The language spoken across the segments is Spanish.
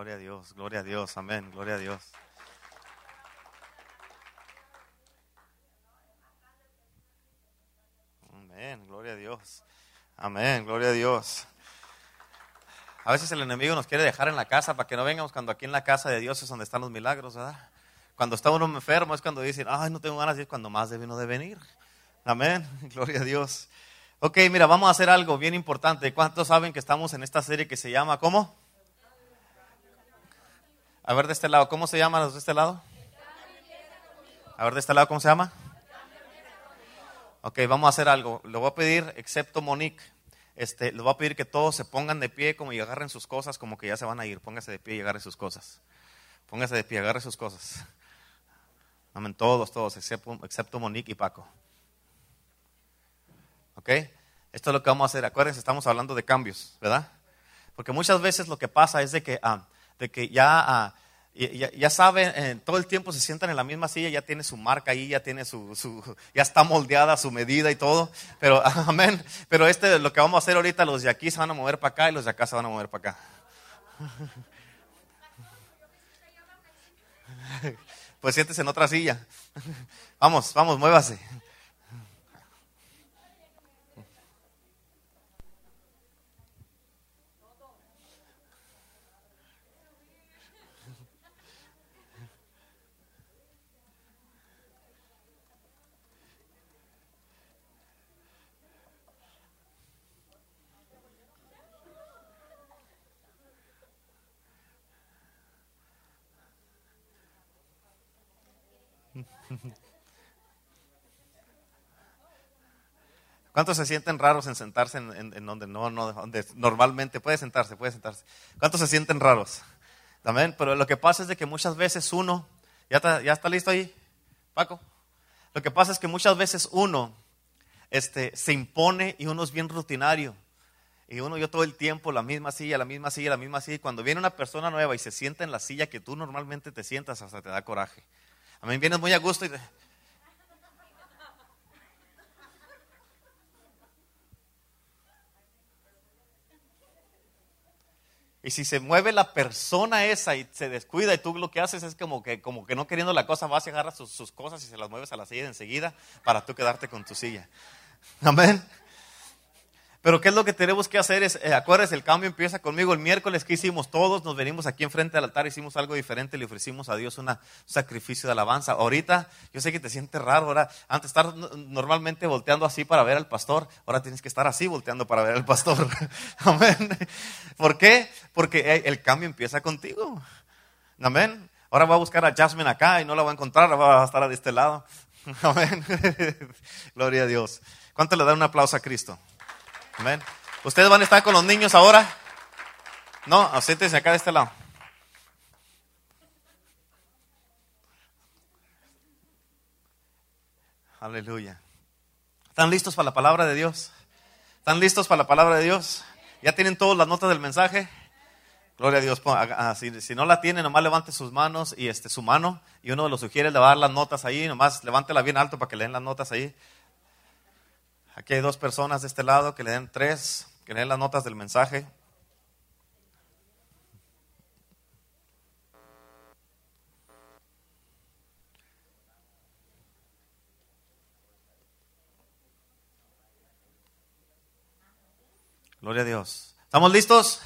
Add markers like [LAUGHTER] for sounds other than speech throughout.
Gloria a Dios, gloria a Dios, amén, gloria a Dios. Amén, gloria a Dios. Amén, gloria a Dios. A veces el enemigo nos quiere dejar en la casa para que no vengamos cuando aquí en la casa de Dios es donde están los milagros, ¿verdad? Cuando está uno enfermo es cuando dicen, ay, no tengo ganas y es cuando más debe uno de venir. Amén, [LAUGHS] gloria a Dios. Ok, mira, vamos a hacer algo bien importante. ¿Cuántos saben que estamos en esta serie que se llama, ¿cómo? A ver de este lado, ¿cómo se llama los de este lado? A ver de este lado, ¿cómo se llama? Ok, vamos a hacer algo. Le voy a pedir, excepto Monique, este, voy a pedir que todos se pongan de pie como y agarren sus cosas, como que ya se van a ir. Póngase de pie y agarre sus cosas. Póngase de pie, agarre sus cosas. Amén, todos, todos, excepto, excepto Monique y Paco. ¿Ok? Esto es lo que vamos a hacer. Acuérdense, estamos hablando de cambios, ¿verdad? Porque muchas veces lo que pasa es de que, ah, de que ya, ah, ya, ya saben, eh, todo el tiempo se sientan en la misma silla, ya tiene su marca ahí, ya tiene su, su, ya está moldeada su medida y todo. Pero, [LAUGHS] amén. Pero este, lo que vamos a hacer ahorita, los de aquí se van a mover para acá y los de acá se van a mover para acá. [LAUGHS] Pues siéntese en otra silla. [LAUGHS] Vamos, vamos, muévase. [LAUGHS] ¿Cuántos se sienten raros en sentarse en, donde no, no, donde normalmente puede sentarse, puede sentarse? ¿Cuántos se sienten raros? También, pero lo que pasa es de que muchas veces uno, ¿ya está, ya está listo ahí, Paco? Lo que pasa es que muchas veces uno este, se impone y uno es bien rutinario. Y uno yo todo el tiempo la misma silla, la misma silla, la misma silla. Y cuando viene una persona nueva y se sienta en la silla que tú normalmente te sientas, hasta te da coraje. A mí vienes muy a gusto y... Y si se mueve la persona esa y se descuida y tú lo que haces es como que, como que no queriendo la cosa, vas y agarras sus, cosas y se las mueves a la silla enseguida para tú quedarte con tu silla. Amén. Pero ¿qué es lo que tenemos que hacer? Es, eh, el cambio empieza conmigo. El miércoles que hicimos todos, nos venimos aquí enfrente del altar, hicimos algo diferente, le ofrecimos a Dios un sacrificio de alabanza. Ahorita, yo sé que te sientes raro, ahora, antes estar normalmente volteando así para ver al pastor, ahora tienes que estar así volteando para ver al pastor. [LAUGHS] Amén. ¿Por qué? Porque el cambio empieza contigo. Amén. Ahora voy a buscar a Jasmine acá y no la voy a encontrar, va a estar de este lado. [LAUGHS] Amén. [LAUGHS] Gloria a Dios. ¿Cuánto le da un aplauso a Cristo? Amén. ¿Ustedes van a estar con los niños ahora? No, siéntense acá de este lado. Aleluya. ¿Están listos para la palabra de Dios? ¿Están listos para la palabra de Dios? ¿Ya tienen todas las notas del mensaje? Gloria a Dios. Si, no la tienen, nomás levante sus manos y este, su mano. Y uno de los sugiere le va a dar las notas ahí. Nomás levántela bien alto para que le den las notas ahí. Aquí hay dos personas de este lado que le den tres, que le den las notas del mensaje. Gloria a Dios. ¿Estamos listos?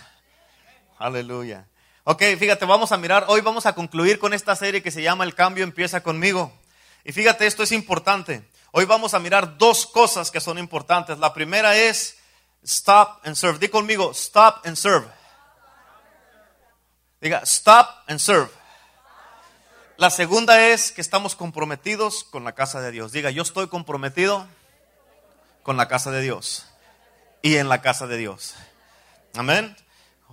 Aleluya. Ok, fíjate, vamos a mirar, hoy vamos a concluir con esta serie que se llama El cambio empieza conmigo. Y fíjate, esto es importante. Hoy vamos a mirar dos cosas que son importantes. La primera es stop and serve. Di conmigo, stop and serve. Diga, stop and serve. La segunda es que estamos comprometidos con la casa de Dios. Diga, yo estoy comprometido con la casa de Dios y en la casa de Dios. Amén.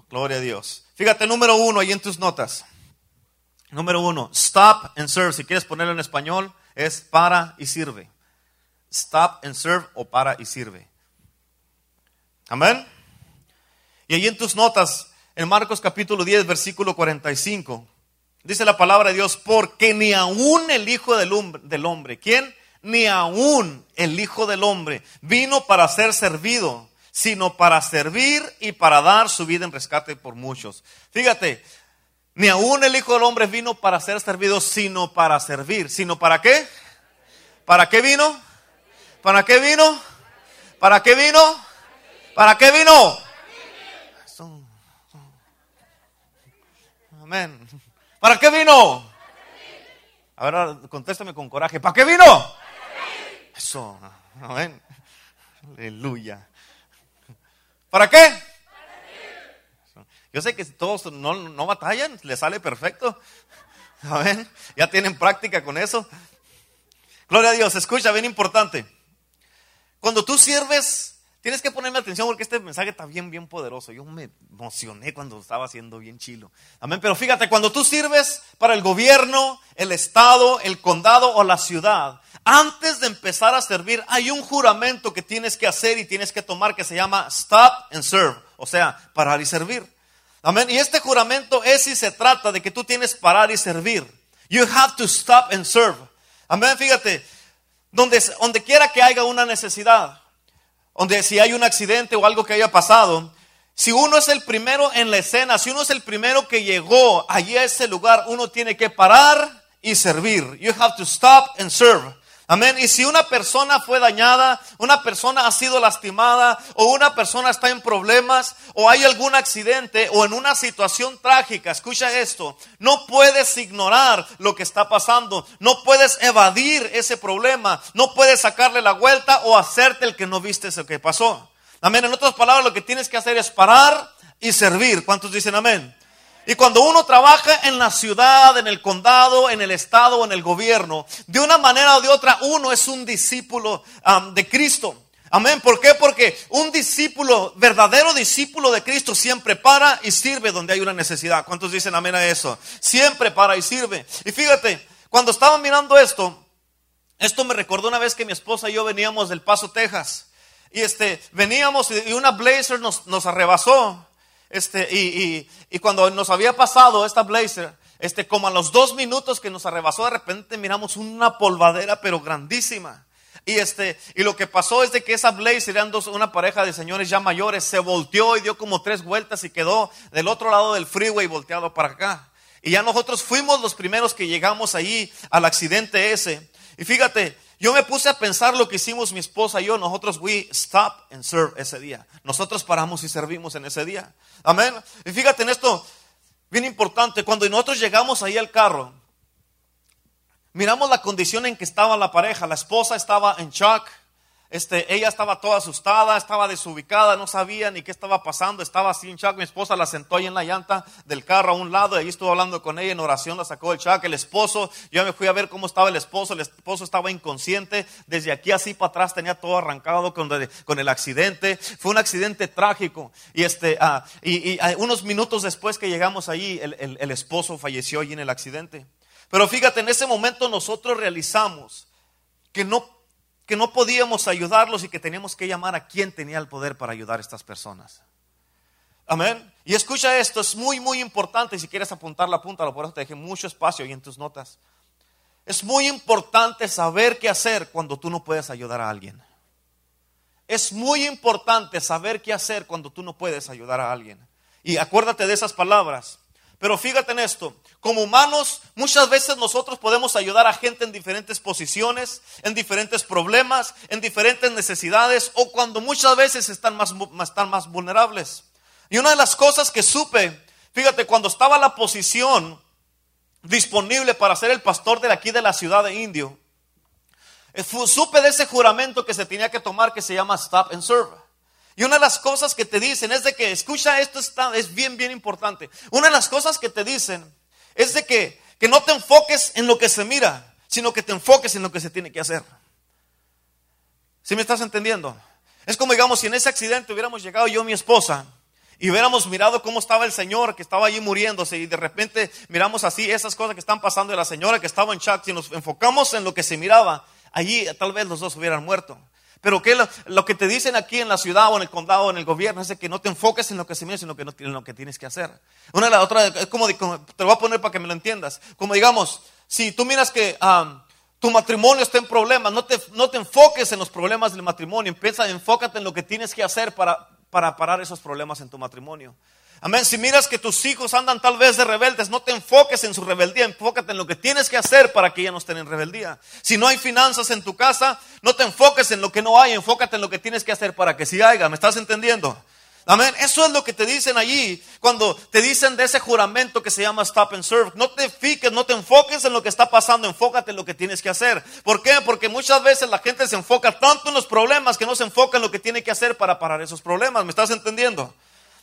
Gloria a Dios. Fíjate, número uno, ahí en tus notas. Número uno, stop and serve. Si quieres ponerlo en español, es para y sirve. Stop and serve o para y sirve. Amén. Y ahí en tus notas, en Marcos capítulo 10, versículo 45, dice la palabra de Dios, porque ni aún el Hijo del hombre, del hombre ¿quién? Ni aún el Hijo del Hombre vino para ser servido, sino para servir y para dar su vida en rescate por muchos. Fíjate, ni aún el Hijo del Hombre vino para ser servido, sino para servir. ¿Sino para qué? ¿Para qué vino? ¿Para qué vino? ¿Para qué vino? ¿Para qué vino? Amén. ¿Para qué vino? Ahora contéstame con coraje. ¿Para qué vino? Eso. Amén. Aleluya. ¿Para qué? Yo sé que todos no, no batallan, les sale perfecto. Amén. Ya tienen práctica con eso. Gloria a Dios. Escucha, bien importante. Cuando tú sirves, tienes que ponerme atención porque este mensaje está bien, bien poderoso. Yo me emocioné cuando estaba haciendo bien chilo. Amén. Pero fíjate, cuando tú sirves para el gobierno, el estado, el condado o la ciudad, antes de empezar a servir, hay un juramento que tienes que hacer y tienes que tomar que se llama stop and serve. O sea, parar y servir. Amén. Y este juramento es si se trata de que tú tienes parar y servir. You have to stop and serve. Amén. Fíjate, donde, donde quiera que haya una necesidad, donde si hay un accidente o algo que haya pasado, si uno es el primero en la escena, si uno es el primero que llegó allí a ese lugar, uno tiene que parar y servir. You have to stop and serve. Amén. Y si una persona fue dañada, una persona ha sido lastimada, o una persona está en problemas, o hay algún accidente, o en una situación trágica, escucha esto, no puedes ignorar lo que está pasando, no puedes evadir ese problema, no puedes sacarle la vuelta o hacerte el que no viste eso que pasó. Amén. En otras palabras, lo que tienes que hacer es parar y servir. ¿Cuántos dicen amén? Y cuando uno trabaja en la ciudad, en el condado, en el estado en el gobierno, de una manera o de otra, uno es un discípulo de Cristo. Amén. ¿Por qué? Porque un discípulo, verdadero discípulo de Cristo, siempre para y sirve donde hay una necesidad. ¿Cuántos dicen amén a eso? Siempre para y sirve. Y fíjate, cuando estaba mirando esto, esto me recordó una vez que mi esposa y yo veníamos del Paso, Texas. Y este, veníamos y una Blazer nos, nos arrebasó. Este, y, y, cuando nos había pasado esta blazer, este, como a los dos minutos que nos arrebasó, de repente miramos una polvadera, pero grandísima. Y este, y lo que pasó es de que esa blazer eran dos, una pareja de señores ya mayores, se volteó y dio como tres vueltas y quedó del otro lado del freeway volteado para acá. Y ya nosotros fuimos los primeros que llegamos allí al accidente ese. Y fíjate, yo me puse a pensar lo que hicimos mi esposa y yo. Nosotros, we stop and serve ese día. Nosotros paramos y servimos en ese día. Amén. Y fíjate en esto, bien importante. Cuando nosotros llegamos ahí al carro, miramos la condición en que estaba la pareja. La esposa estaba en shock. Este, ella estaba toda asustada, estaba desubicada, no sabía ni qué estaba pasando, estaba así en shock. Mi esposa la sentó ahí en la llanta del carro a un lado, y ahí estuvo hablando con ella en oración, la sacó del shock. El esposo, yo me fui a ver cómo estaba el esposo, el esposo estaba inconsciente, desde aquí así para atrás tenía todo arrancado con, con el accidente. Fue un accidente trágico. Y, este, ah, y, ah, unos minutos después que llegamos allí, el, el esposo falleció allí en el accidente. Pero fíjate, en ese momento nosotros realizamos que no que no podíamos ayudarlos y que teníamos que llamar a quien tenía el poder para ayudar a estas personas. Amén. Y escucha esto, es muy, muy importante. Si quieres apuntar la punta, por eso te dejé mucho espacio ahí en tus notas. Es muy importante saber qué hacer cuando tú no puedes ayudar a alguien. Es muy importante saber qué hacer cuando tú no puedes ayudar a alguien. Y acuérdate de esas palabras. Pero fíjate en esto, como humanos muchas veces nosotros podemos ayudar a gente en diferentes posiciones, en diferentes problemas, en diferentes necesidades o cuando muchas veces están más, están más vulnerables. Y una de las cosas que supe, fíjate, cuando estaba la posición disponible para ser el pastor de aquí de la ciudad de Indio, eh, supe de ese juramento que se tenía que tomar que se llama Stop and Serve. Y una de las cosas que te dicen es de que, escucha, esto está, es bien, bien importante. Una de las cosas que te dicen es de que, que no te enfoques en lo que se mira, sino que te enfoques en lo que se tiene que hacer. ¿Sí me estás entendiendo? Es como digamos, si en ese accidente hubiéramos llegado yo y mi esposa y hubiéramos mirado cómo estaba el Señor que estaba allí muriéndose y de repente miramos así esas cosas que están pasando de la señora que estaba en shock, si nos enfocamos en lo que se miraba, allí tal vez los dos hubieran muerto. Pero que lo, que te dicen aquí en la ciudad o en el condado o en el gobierno es que no te enfoques en lo que se mira, sino que no, en lo que tienes que hacer. Una de la otra, es como, te lo voy a poner para que me lo entiendas. Como digamos, si tú miras que tu matrimonio está en problemas, no te, no te enfoques en los problemas del matrimonio, empieza, enfócate en lo que tienes que hacer para, para parar esos problemas en tu matrimonio. Amén. Si miras que tus hijos andan tal vez de rebeldes, no te enfoques en su rebeldía, enfócate en lo que tienes que hacer para que ya no estén en rebeldía. Si no hay finanzas en tu casa, no te enfoques en lo que no hay, enfócate en lo que tienes que hacer para que sí haya. ¿Me estás entendiendo? Amén. Eso es lo que te dicen allí cuando te dicen de ese juramento que se llama stop and serve. No te fiques, no te enfoques en lo que está pasando, enfócate en lo que tienes que hacer. ¿Por qué? Porque muchas veces la gente se enfoca tanto en los problemas que no se enfoca en lo que tiene que hacer para parar esos problemas. ¿Me estás entendiendo?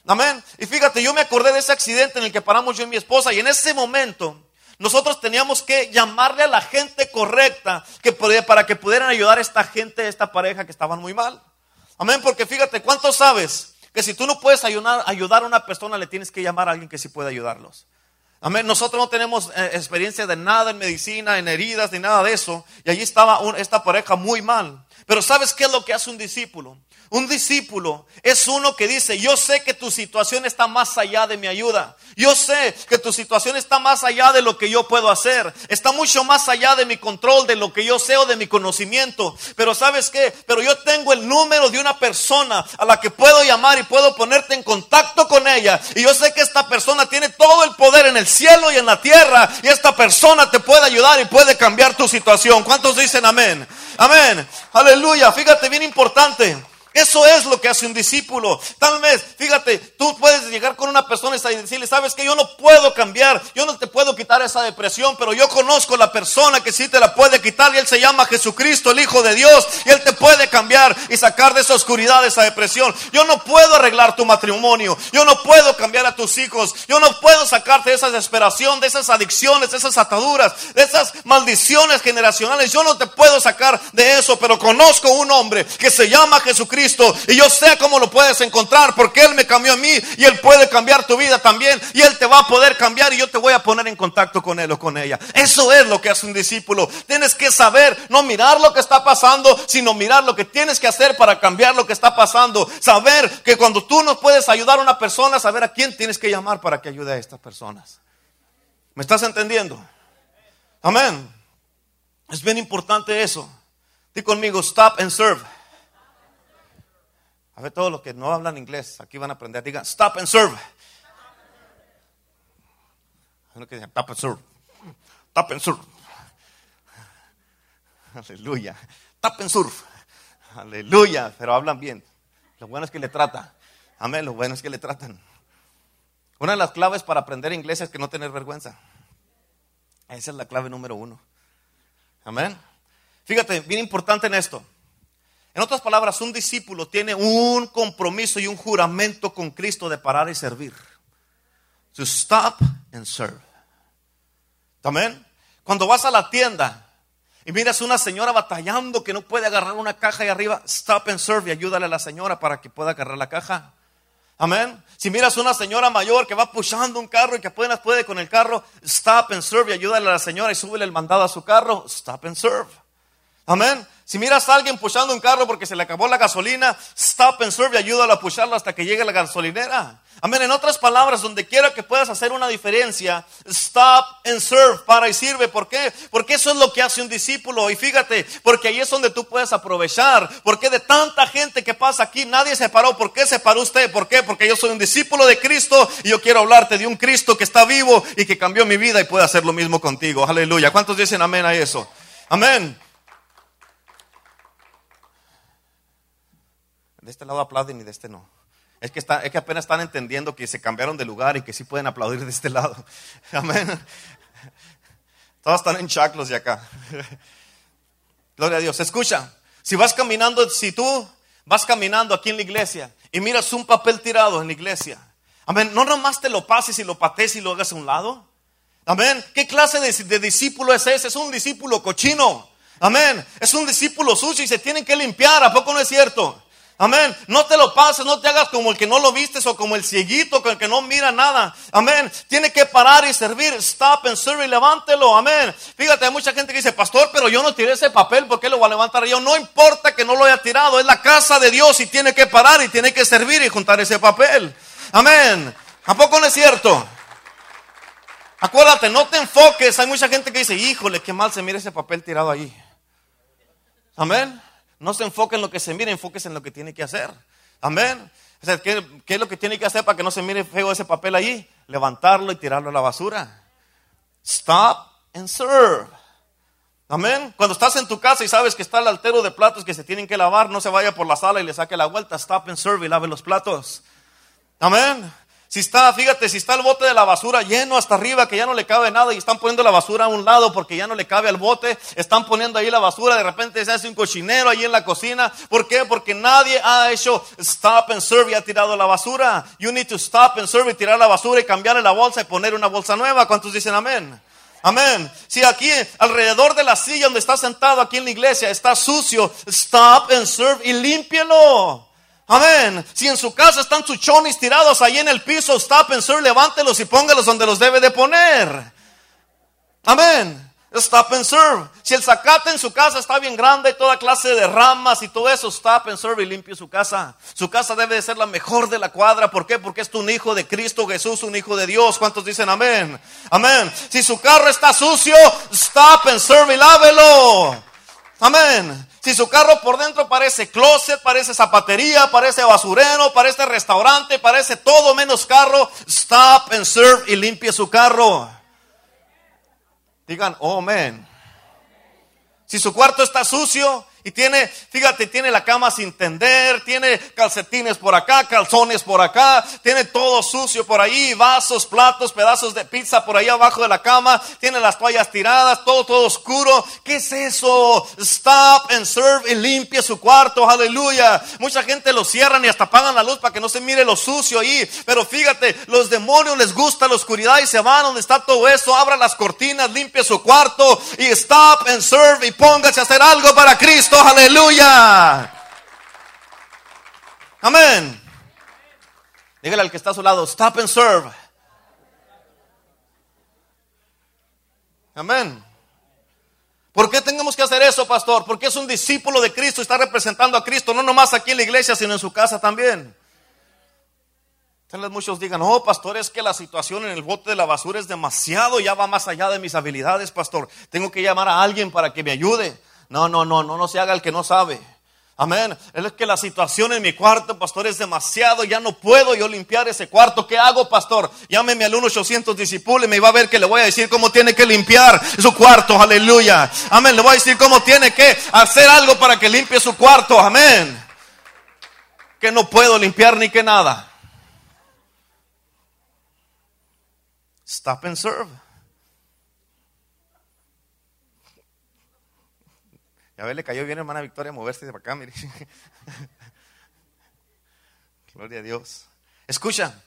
Amén. Y fíjate, yo me acordé de ese accidente en el que paramos yo y mi esposa y en ese momento nosotros teníamos que llamarle a la gente correcta para que pudieran ayudar a esta gente, a esta pareja que estaban muy mal. Amén, porque fíjate, ¿cuánto sabes? Que si tú no puedes ayudar, ayudar a una persona, le tienes que llamar a alguien que sí puede ayudarlos. Amén. Nosotros no tenemos eh, experiencia de nada en medicina, en heridas, ni nada de eso. Y allí estaba esta pareja muy mal. Pero ¿sabes qué es lo que hace un discípulo? Un discípulo es uno que dice, yo sé que tu situación está más allá de mi ayuda. Yo sé que tu situación está más allá de lo que yo puedo hacer. Está mucho más allá de mi control, de lo que yo sé o de mi conocimiento. Pero sabes qué? Pero yo tengo el número de una persona a la que puedo llamar y puedo ponerte en contacto con ella. Y yo sé que esta persona tiene todo el poder en el cielo y en la tierra. Y esta persona te puede ayudar y puede cambiar tu situación. ¿Cuántos dicen amén? Amén. Aleluya. Fíjate, bien importante. Eso es lo que hace un discípulo. Tal vez, fíjate, tú puedes llegar con una persona y decirle, sabes que yo no puedo cambiar, yo no te puedo quitar esa depresión, pero yo conozco la persona que sí te la puede quitar y él se llama Jesucristo, el Hijo de Dios, y él te puede cambiar y sacar de esa oscuridad, de esa depresión. Yo no puedo arreglar tu matrimonio, yo no puedo cambiar a tus hijos, yo no puedo sacarte de esa desesperación, de esas adicciones, de esas ataduras, de esas maldiciones generacionales. Yo no te puedo sacar de eso, pero conozco un hombre que se llama Jesucristo y yo sé cómo lo puedes encontrar porque Él me cambió a mí y Él puede cambiar tu vida también y Él te va a poder cambiar y yo te voy a poner en contacto con Él o con ella. Eso es lo que hace un discípulo. Tienes que saber, no mirar lo que está pasando, sino mirar lo que tienes que hacer para cambiar lo que está pasando. Saber que cuando tú no puedes ayudar a una persona, saber a quién tienes que llamar para que ayude a estas personas. ¿Me estás entendiendo? Amén. Es bien importante eso. Di conmigo, stop and serve. A ver, todos los que no hablan inglés, aquí van a aprender. Digan, stop and serve. Hay que dice, stop and serve. Stop and serve. Aleluya. Stop and serve. Aleluya. Pero hablan bien. Lo bueno es que le tratan. Amén. Lo bueno es que le tratan. Una de las claves para aprender inglés es que no tener vergüenza. Esa es la clave número uno. Amén. Fíjate, bien importante en esto. En otras palabras, un discípulo tiene un compromiso y un juramento con Cristo de parar y servir. To stop and serve. Amén. Cuando vas a la tienda y miras a una señora batallando que no puede agarrar una caja ahí arriba, stop and serve y ayúdale a la señora para que pueda agarrar la caja. Amén. Si miras a una señora mayor que va pushando un carro y que apenas puede con el carro, stop and serve y ayúdale a la señora y súbele el mandado a su carro, stop and serve. Amén. Si miras a alguien pushando un carro porque se le acabó la gasolina, stop and serve y ayúdalo a pusharlo hasta que llegue la gasolinera. Amén. En otras palabras, donde quiera que puedas hacer una diferencia, stop and serve, para y sirve. ¿Por qué? Porque eso es lo que hace un discípulo. Y fíjate, porque ahí es donde tú puedes aprovechar. Porque de tanta gente que pasa aquí, nadie se paró. ¿Por qué se paró usted? ¿Por qué? Porque yo soy un discípulo de Cristo y yo quiero hablarte de un Cristo que está vivo y que cambió mi vida y puede hacer lo mismo contigo. Aleluya. ¿Cuántos dicen amén a eso? Amén. De este lado aplauden y de este no. Es que, está, es que apenas están entendiendo que se cambiaron de lugar y que sí pueden aplaudir de este lado. [LAUGHS] Amén. Todos están en chaclos de acá. [LAUGHS] Gloria a Dios. Escucha, si vas caminando, si tú vas caminando aquí en la iglesia y miras un papel tirado en la iglesia, amén, no nomás te lo pases y lo pates y lo hagas a un lado. Amén. ¿Qué clase de, de discípulo es ese? Es un discípulo cochino. Amén. Es un discípulo sucio y se tienen que limpiar. ¿A poco no es cierto? Amén. No te lo pases, no te hagas como el que no lo vistes o como el cieguito, con el que no mira nada. Amén. Tiene que parar y servir. Stop and serve y levántelo. Amén. Fíjate, hay mucha gente que dice, pastor, pero yo no tiré ese papel, ¿por qué lo voy a levantar yo? No importa que no lo haya tirado, es la casa de Dios y tiene que parar y tiene que servir y juntar ese papel. Amén. ¿A poco no es cierto? Acuérdate, no te enfoques. Hay mucha gente que dice, híjole, qué mal se mira ese papel tirado ahí. Amén. No se enfoque en lo que se mira, enfóquese en lo que tiene que hacer. Amén. ¿qué, ¿qué, es lo que tiene que hacer para que no se mire feo ese papel ahí? Levantarlo y tirarlo a la basura. Stop and serve. Amén. Cuando estás en tu casa y sabes que está el altero de platos que se tienen que lavar, no se vaya por la sala y le saque la vuelta. Stop and serve y lave los platos. Amén. Si está, fíjate, si está el bote de la basura lleno hasta arriba, que ya no le cabe nada y están poniendo la basura a un lado porque ya no le cabe al bote, están poniendo ahí la basura, de repente se hace un cochinero ahí en la cocina. ¿Por qué? Porque nadie ha hecho stop and serve y ha tirado la basura. You need to stop and serve y tirar la basura y cambiarle la bolsa y poner una bolsa nueva. ¿Cuántos dicen amén? Amén. Si aquí alrededor de la silla donde está sentado aquí en la iglesia está sucio, stop and serve y límpielo. Amén. Si en su casa están sus chonis tirados ahí en el piso, stop and serve, levántelos y póngalos donde los debe de poner. Amén. Stop and serve. Si el zacate en su casa está bien grande, toda clase de ramas y todo eso, stop and serve y limpie su casa. Su casa debe de ser la mejor de la cuadra. ¿Por qué? Porque es un hijo de Cristo Jesús, un hijo de Dios. ¿Cuántos dicen amén? Amén. Si su carro está sucio, stop and serve y lávelo. Amén. Si su carro por dentro parece closet, parece zapatería, parece basurero, parece restaurante, parece todo menos carro, stop and serve y limpie su carro. Digan, oh, amén. Si su cuarto está sucio, y tiene, fíjate, tiene la cama sin tender, tiene calcetines por acá, calzones por acá, tiene todo sucio por ahí, vasos, platos, pedazos de pizza por ahí abajo de la cama, tiene las toallas tiradas, todo, todo oscuro. ¿Qué es eso? Stop and serve y limpie su cuarto, aleluya. Mucha gente lo cierran y hasta apagan la luz para que no se mire lo sucio ahí. Pero fíjate, los demonios les gusta la oscuridad y se van donde está todo eso, abra las cortinas, limpie su cuarto y stop and serve y póngase a hacer algo para Cristo aleluya. Amén. Dígale al que está a su lado, stop and serve. Amén. ¿Por qué tenemos que hacer eso, pastor? Porque es un discípulo de Cristo está representando a Cristo, no nomás aquí en la iglesia, sino en su casa también. Tal muchos digan, oh, pastor, es que la situación en el bote de la basura es demasiado, ya va más allá de mis habilidades, pastor. Tengo que llamar a alguien para que me ayude. No, no, no, no, no se haga el que no sabe. Amén. Es que la situación en mi cuarto, pastor, es demasiado. Ya no puedo yo limpiar ese cuarto. ¿Qué hago, pastor? Llámeme al 1-800 disipule y me va a ver que le voy a decir cómo tiene que limpiar su cuarto. Aleluya. Amén. Le voy a decir cómo tiene que hacer algo para que limpie su cuarto. Amén. Que no puedo limpiar ni que nada. Stop and serve. Ya ver, le cayó bien hermana Victoria moverse de acá, mire. [LAUGHS] Gloria a Dios. Escucha,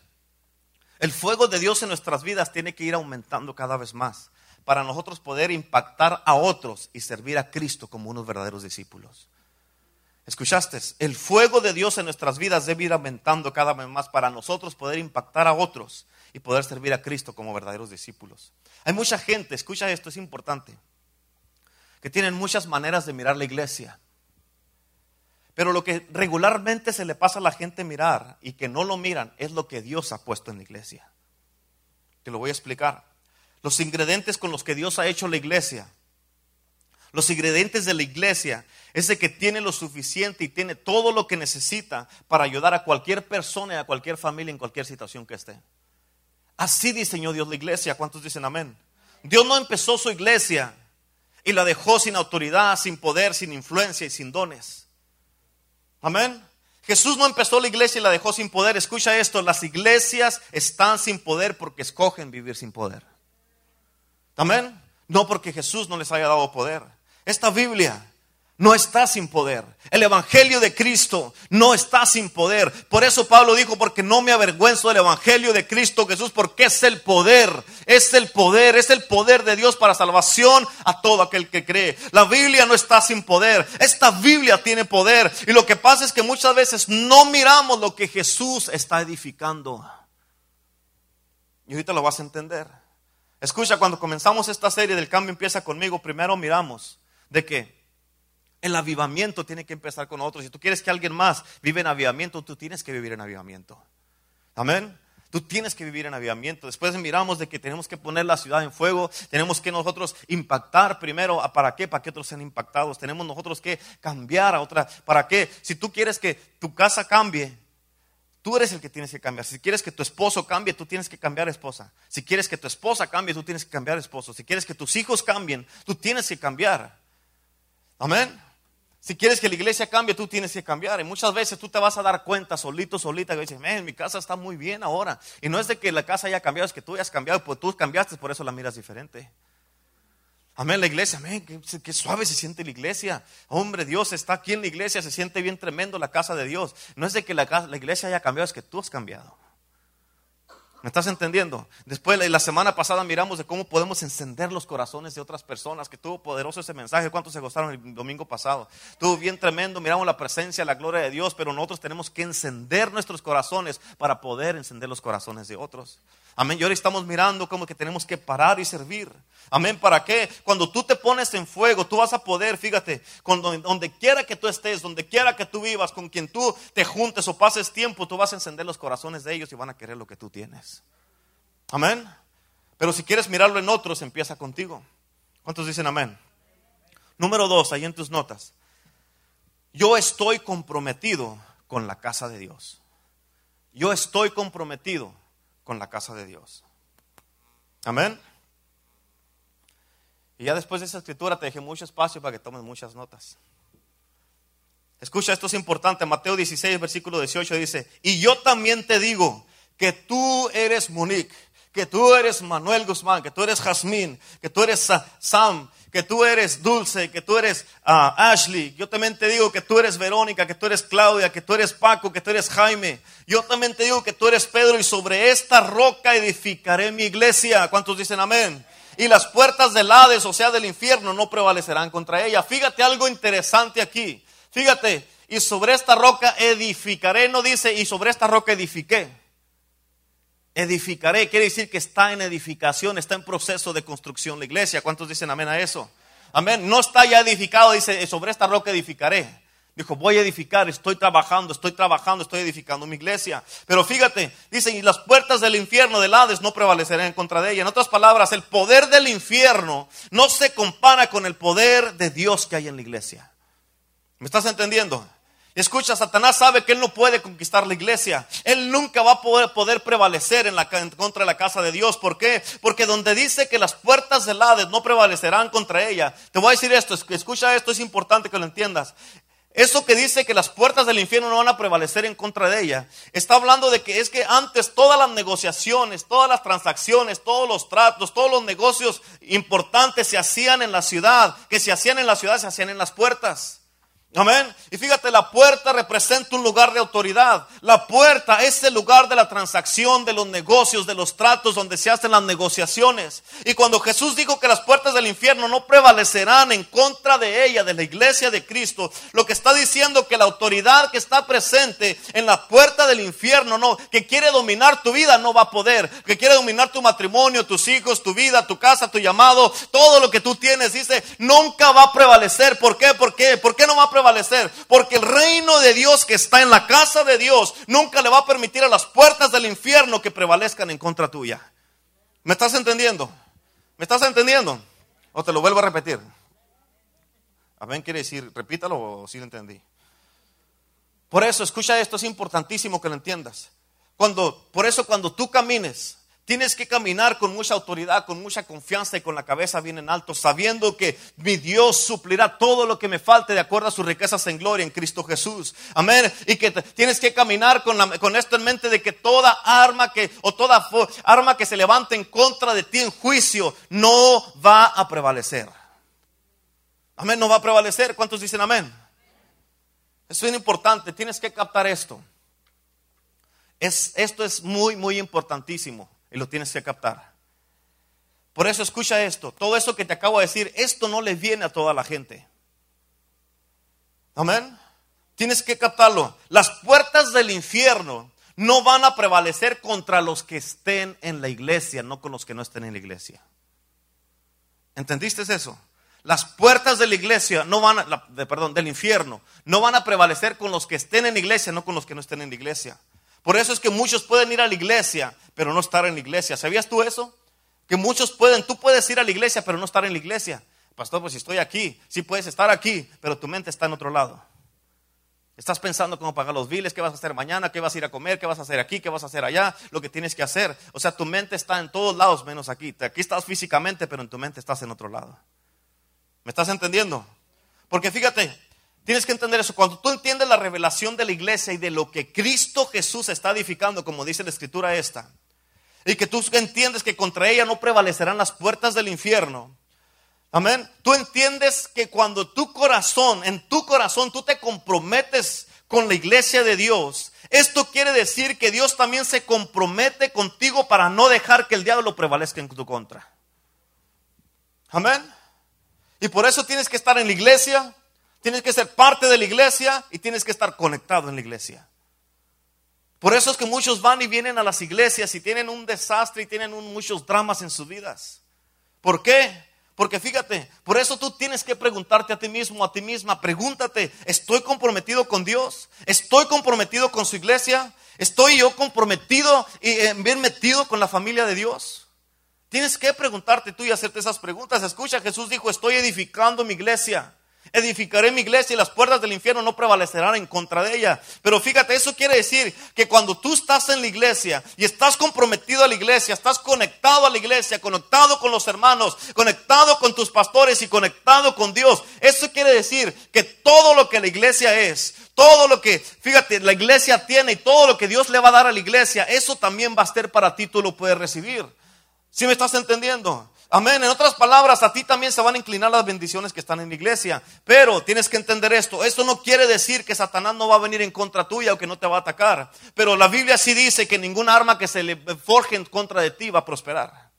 el fuego de Dios en nuestras vidas tiene que ir aumentando cada vez más para nosotros poder impactar a otros y servir a Cristo como unos verdaderos discípulos. ¿Escuchaste? El fuego de Dios en nuestras vidas debe ir aumentando cada vez más para nosotros poder impactar a otros y poder servir a Cristo como verdaderos discípulos. Hay mucha gente, escucha esto, es importante que tienen muchas maneras de mirar la iglesia. Pero lo que regularmente se le pasa a la gente mirar y que no lo miran es lo que Dios ha puesto en la iglesia. Te lo voy a explicar. Los ingredientes con los que Dios ha hecho la iglesia. Los ingredientes de la iglesia es de que tiene lo suficiente y tiene todo lo que necesita para ayudar a cualquier persona y a cualquier familia en cualquier situación que esté. Así diseñó Dios la iglesia. ¿Cuántos dicen amén? Dios no empezó su iglesia y la dejó sin autoridad, sin poder, sin influencia y sin dones. Amén. Jesús no empezó la iglesia y la dejó sin poder. Escucha esto, las iglesias están sin poder porque escogen vivir sin poder. Amén. No porque Jesús no les haya dado poder. Esta Biblia no está sin poder. El Evangelio de Cristo no está sin poder. Por eso Pablo dijo, porque no me avergüenzo del Evangelio de Cristo Jesús, porque es el poder, es el poder, es el poder de Dios para salvación a todo aquel que cree. La Biblia no está sin poder. Esta Biblia tiene poder. Y lo que pasa es que muchas veces no miramos lo que Jesús está edificando. Y ahorita lo vas a entender. Escucha, cuando comenzamos esta serie del cambio empieza conmigo, primero miramos de que el avivamiento tiene que empezar con otros. Si tú quieres que alguien más vive en avivamiento, tú tienes que vivir en avivamiento. Amén. Tú tienes que vivir en avivamiento. Después miramos de que tenemos que poner la ciudad en fuego. Tenemos que nosotros impactar primero. ¿Para qué? Para que otros sean impactados. Tenemos nosotros que cambiar a otra. ¿Para qué? Si tú quieres que tu casa cambie, tú eres el que tienes que cambiar. Si quieres que tu esposo cambie, tú tienes que cambiar esposa. Si quieres que tu esposa cambie, tú tienes que cambiar esposo. Si quieres que tus hijos cambien, tú tienes que cambiar. Amén. Si quieres que la iglesia cambie, tú tienes que cambiar. Y muchas veces tú te vas a dar cuenta solito, solita, que dices, mi casa está muy bien ahora. Y no es de que la casa haya cambiado, es que tú hayas cambiado, pues tú cambiaste, por eso la miras diferente. Amén, la iglesia, amén, qué, suave se siente la iglesia. Hombre, Dios está aquí en la iglesia, se siente bien tremendo la casa de Dios. No es de que la iglesia haya cambiado, es que tú has cambiado. ¿Me estás entendiendo? Después, la semana pasada miramos de cómo podemos encender los corazones de otras personas, que tuvo poderoso ese mensaje. ¿Cuántos se gozaron el domingo pasado? Estuvo bien tremendo, miramos la presencia, la gloria de Dios, pero nosotros tenemos que encender nuestros corazones para poder encender los corazones de otros. Amén. Y ahora estamos mirando como que tenemos que parar y servir. Amén. ¿Para qué? Cuando tú te pones en fuego, tú vas a poder, fíjate, donde quiera que tú estés, donde quiera que tú vivas, con quien tú te juntes o pases tiempo, tú vas a encender los corazones de ellos y van a querer lo que tú tienes. Amén. Pero si quieres mirarlo en otros, empieza contigo. ¿Cuántos dicen amén? Número dos, ahí en tus notas. Yo estoy comprometido con la casa de Dios. Yo estoy comprometido con la casa de Dios. Amén. Y ya después de esa escritura te dejé mucho espacio para que tomes muchas notas. Escucha, esto es importante. Mateo 16, versículo 18 dice, y yo también te digo que tú eres Monique, que tú eres Manuel Guzmán, que tú eres Jazmín, que tú eres Sam, que tú eres Dulce, que tú eres ah, Ashley. Yo también te digo que tú eres Verónica, que tú eres Claudia, que tú eres Paco, que tú eres Jaime. Yo también te digo que tú eres Pedro y sobre esta roca edificaré mi iglesia. ¿Cuántos dicen amén? Y las puertas del Hades, o sea, del infierno, no prevalecerán contra ella. Fíjate algo interesante aquí. Fíjate, y sobre esta roca edificaré, no dice, y sobre esta roca edifiqué edificaré. Quiere decir que está en edificación, está en proceso de construcción la iglesia. ¿Cuántos dicen amén a eso? Amén. No está ya edificado, dice, sobre esta roca edificaré. Dijo, voy a edificar, estoy trabajando, estoy trabajando, estoy edificando mi iglesia. Pero fíjate, dicen, y las puertas del infierno, del Hades, no prevalecerán en contra de ella. En otras palabras, el poder del infierno no se compara con el poder de Dios que hay en la iglesia. ¿Me estás entendiendo? Escucha, Satanás sabe que él no puede conquistar la iglesia. Él nunca va a poder, prevalecer en, la, contra de la casa de Dios. ¿Por qué? Porque donde dice que las puertas del Hades no prevalecerán contra ella. Te voy a decir esto, escucha esto, es importante que lo entiendas. Eso que dice que las puertas del infierno no van a prevalecer en contra de ella, está hablando de que es que antes todas las negociaciones, todas las transacciones, todos los tratos, todos los negocios importantes se hacían en la ciudad, que se hacían en la ciudad, se hacían en las puertas. Amén. Y fíjate, la puerta representa un lugar de autoridad. La puerta es el lugar de la transacción, de los negocios, de los tratos donde se hacen las negociaciones. Y cuando Jesús dijo que las puertas del infierno no prevalecerán en contra de ella, de la iglesia de Cristo, lo que está diciendo que la autoridad que está presente en la puerta del infierno, no, que quiere dominar tu vida, no va a poder. Que quiere dominar tu matrimonio, tus hijos, tu vida, tu casa, tu llamado, todo lo que tú tienes, dice, nunca va a prevalecer. ¿Por qué? ¿Por qué? ¿Por qué no va a prevalecer? Prevalecer. Porque el reino de Dios que está en la casa de Dios nunca le va a permitir a las puertas del infierno que prevalezcan en contra tuya. ¿Me estás entendiendo? ¿Me estás entendiendo? O te lo vuelvo a repetir. Amén quiere decir, repítalo o si lo entendí. Por eso, escucha esto, es importantísimo que lo entiendas. Cuando, por eso cuando tú camines Tienes que caminar con mucha autoridad, con mucha confianza y con la cabeza bien en alto, sabiendo que mi Dios suplirá todo lo que me falte de acuerdo a sus riquezas en gloria en Cristo Jesús. Amén. Y que tienes que caminar con, con esto en mente de que toda arma que o toda arma que se levante en contra de ti en juicio no va a prevalecer. Amén, no va a prevalecer. ¿Cuántos dicen amén? Es bien importante, tienes que captar esto. Es, esto es muy, muy importantísimo y lo tienes que captar. Por eso escucha esto, todo eso que te acabo de decir, esto no le viene a toda la gente. Amén. Tienes que captarlo. Las puertas del infierno no van a prevalecer contra los que estén en la iglesia, no con los que no estén en la iglesia. ¿Entendiste eso? Las puertas de la iglesia no van perdón, del infierno no van a prevalecer con los que estén en la iglesia, no con los que no estén en la iglesia. Por eso es que muchos pueden ir a la iglesia, pero no estar en la iglesia. ¿Sabías tú eso? Que muchos pueden, tú puedes ir a la iglesia, pero no estar en la iglesia. Pastor, pues si estoy aquí, sí puedes estar aquí, pero tu mente está en otro lado. Estás pensando cómo pagar los biles, qué vas a hacer mañana, qué vas a ir a comer, qué vas a hacer aquí, qué vas a hacer allá, lo que tienes que hacer. O sea, tu mente está en todos lados menos aquí. Aquí estás físicamente, pero en tu mente estás en otro lado. ¿Me estás entendiendo? Porque fíjate, tienes que entender eso. Cuando tú entiendes la revelación de la iglesia y de lo que Cristo Jesús está edificando, como dice la escritura esta, y que tú entiendes que contra ella no prevalecerán las puertas del infierno, Amén. Tú entiendes que cuando tu corazón, en tu corazón, tú te comprometes con la iglesia de Dios, esto quiere decir que Dios también se compromete contigo para no dejar que el diablo prevalezca en tu contra. Amén. Y por eso tienes que estar en la iglesia, tienes que ser parte de la iglesia y tienes que estar conectado en la iglesia. Por eso es que muchos van y vienen a las iglesias y tienen un desastre y tienen muchos dramas en sus vidas. ¿Por qué? Porque fíjate, por eso tú tienes que preguntarte a ti mismo, a ti misma, pregúntate, ¿estoy comprometido con Dios? ¿Estoy comprometido con su iglesia? ¿Estoy yo comprometido y eh, bien metido con la familia de Dios? Tienes que preguntarte tú y hacerte esas preguntas. Escucha, Jesús dijo, estoy edificando mi iglesia. Edificaré mi iglesia y las puertas del infierno no prevalecerán en contra de ella. Pero fíjate, eso quiere decir que cuando tú estás en la iglesia y estás comprometido a la iglesia, estás conectado a la iglesia, conectado con los hermanos, conectado con tus pastores y conectado con Dios, eso quiere decir que todo lo que la iglesia es, todo lo que, fíjate, la iglesia tiene y todo lo que Dios le va a dar a la iglesia, eso también va a ser para ti, tú lo puedes recibir. ¿Sí me estás entendiendo? Amén. En otras palabras, a ti también se van a inclinar las bendiciones que están en la iglesia. Pero tienes que entender esto. Esto no quiere decir que Satanás no va a venir en contra tuya o que no te va a atacar. Pero la Biblia sí dice que ninguna arma que se le forje en contra de ti va a prosperar.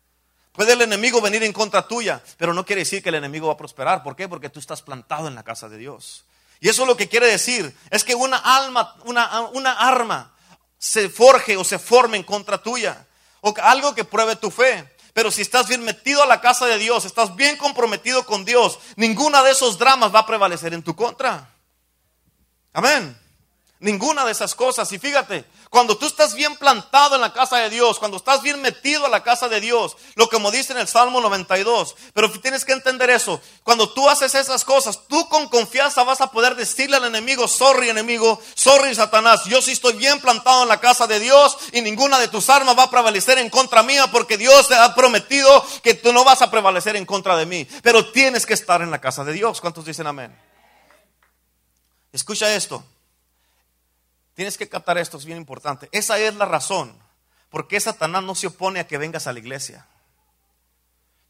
Puede el enemigo venir en contra tuya, pero no quiere decir que el enemigo va a prosperar. ¿Por qué? Porque tú estás plantado en la casa de Dios. Y eso lo que quiere decir es que una alma, una, una arma se forje o se forme en contra tuya. O algo que pruebe tu fe. Pero si estás bien metido a la casa de Dios, estás bien comprometido con Dios, ninguna de esos dramas va a prevalecer en tu contra. Amén. Ninguna de esas cosas. Y fíjate, cuando tú estás bien plantado en la casa de Dios, cuando estás bien metido a la casa de Dios, lo como dice en el Salmo 92, pero tienes que entender eso, cuando tú haces esas cosas, tú con confianza vas a poder decirle al enemigo, sorry enemigo, sorry Satanás, yo sí estoy bien plantado en la casa de Dios y ninguna de tus armas va a prevalecer en contra mía porque Dios te ha prometido que tú no vas a prevalecer en contra de mí, pero tienes que estar en la casa de Dios. ¿Cuántos dicen amén? Escucha esto. Tienes que captar esto, es bien importante. Esa es la razón por qué Satanás no se opone a que vengas a la iglesia.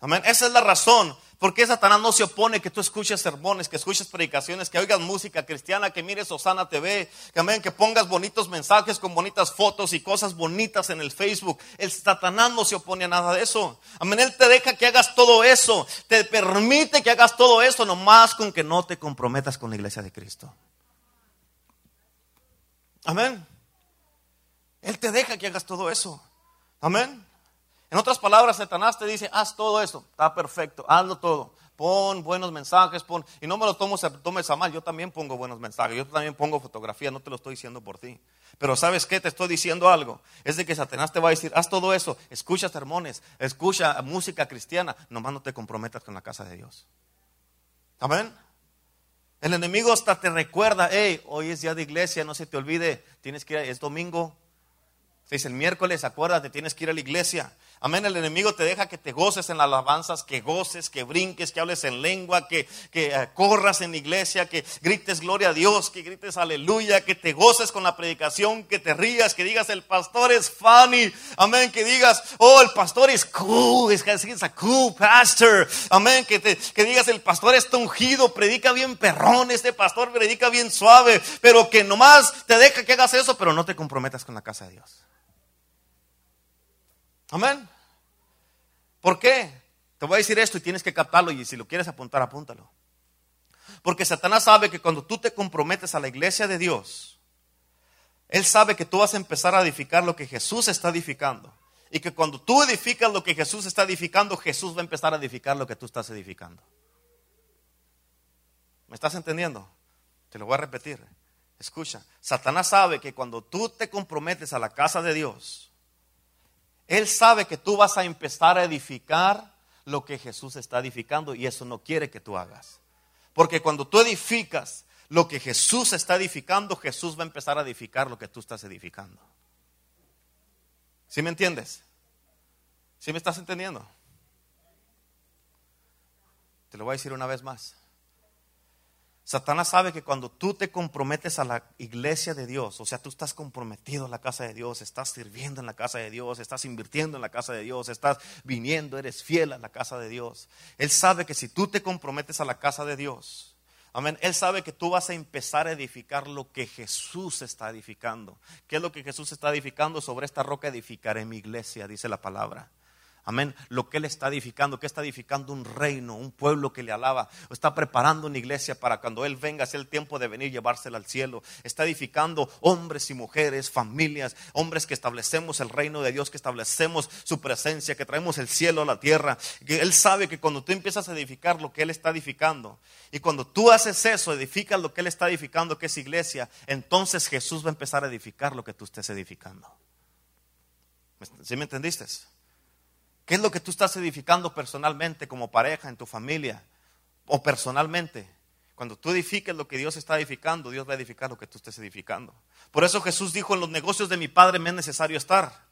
Amén. Esa es la razón por qué Satanás no se opone que tú escuches sermones, que escuches predicaciones, que oigas música cristiana, que mires Osana TV, que, amén, que pongas bonitos mensajes con bonitas fotos y cosas bonitas en el Facebook. El Satanás no se opone a nada de eso. Amén. Él te deja que hagas todo eso. Te permite que hagas todo eso, nomás con que no te comprometas con la iglesia de Cristo. Amén. Él te deja que hagas todo eso. Amén. En otras palabras, Satanás te dice, haz todo eso. Está perfecto, hazlo todo. Pon buenos mensajes, pon... Y no me lo tomes, tomes a mal, yo también pongo buenos mensajes, yo también pongo fotografía, no te lo estoy diciendo por ti. Pero ¿sabes qué? Te estoy diciendo algo. Es de que Satanás te va a decir, haz todo eso, escucha sermones, escucha música cristiana, nomás no te comprometas con la casa de Dios. Amén. El enemigo hasta te recuerda, hey, hoy es día de iglesia, no se te olvide, tienes que ir, es domingo. Se dice el miércoles, acuérdate, tienes que ir a la iglesia. Amén. El enemigo te deja que te goces en las alabanzas, que goces, que brinques, que hables en lengua, que, que eh, corras en la iglesia, que grites gloria a Dios, que grites aleluya, que te goces con la predicación, que te rías, que digas el pastor es funny. Amén. Que digas, oh, el pastor es cool, es, a cool pastor. Amén. Que, te, que digas el pastor está ungido, predica bien perrón, este pastor predica bien suave, pero que nomás te deja que hagas eso, pero no te comprometas con la casa de Dios. Amén. ¿Por qué? Te voy a decir esto y tienes que captarlo y si lo quieres apuntar, apúntalo. Porque Satanás sabe que cuando tú te comprometes a la iglesia de Dios, Él sabe que tú vas a empezar a edificar lo que Jesús está edificando. Y que cuando tú edificas lo que Jesús está edificando, Jesús va a empezar a edificar lo que tú estás edificando. ¿Me estás entendiendo? Te lo voy a repetir. escucha, Satanás sabe que cuando tú te comprometes a la casa de Dios, él sabe que tú vas a empezar a edificar lo que Jesús está edificando y eso no quiere que tú hagas. Porque cuando tú edificas lo que Jesús está edificando, Jesús va a empezar a edificar lo que tú estás edificando. ¿Sí me entiendes? ¿Sí me estás entendiendo? Te lo voy a decir una vez más. Satanás sabe que cuando tú te comprometes a la iglesia de Dios, o sea, tú estás comprometido a la casa de Dios, estás sirviendo en la casa de Dios, estás invirtiendo en la casa de Dios, estás viniendo, eres fiel a la casa de Dios. Él sabe que si tú te comprometes a la casa de Dios, amén, Él sabe que tú vas a empezar a edificar lo que Jesús está edificando. ¿Qué es lo que Jesús está edificando? Sobre esta roca edificaré mi iglesia, dice la palabra. Amén. Lo que Él está edificando, que está edificando un reino, un pueblo que le alaba. Está preparando una iglesia para cuando Él venga, sea el tiempo de venir, llevársela al cielo. Está edificando hombres y mujeres, familias, hombres que establecemos el reino de Dios, que establecemos su presencia, que traemos el cielo a la tierra. Que Él sabe que cuando tú empiezas a edificar lo que Él está edificando, y cuando tú haces eso, edificas lo que Él está edificando, que es iglesia, entonces Jesús va a empezar a edificar lo que tú estés edificando. ¿Sí me entendiste? ¿Qué es lo que tú estás edificando personalmente como pareja, en tu familia o personalmente? Cuando tú edifiques lo que Dios está edificando, Dios va a edificar lo que tú estés edificando. Por eso Jesús dijo, en los negocios de mi Padre me es necesario estar.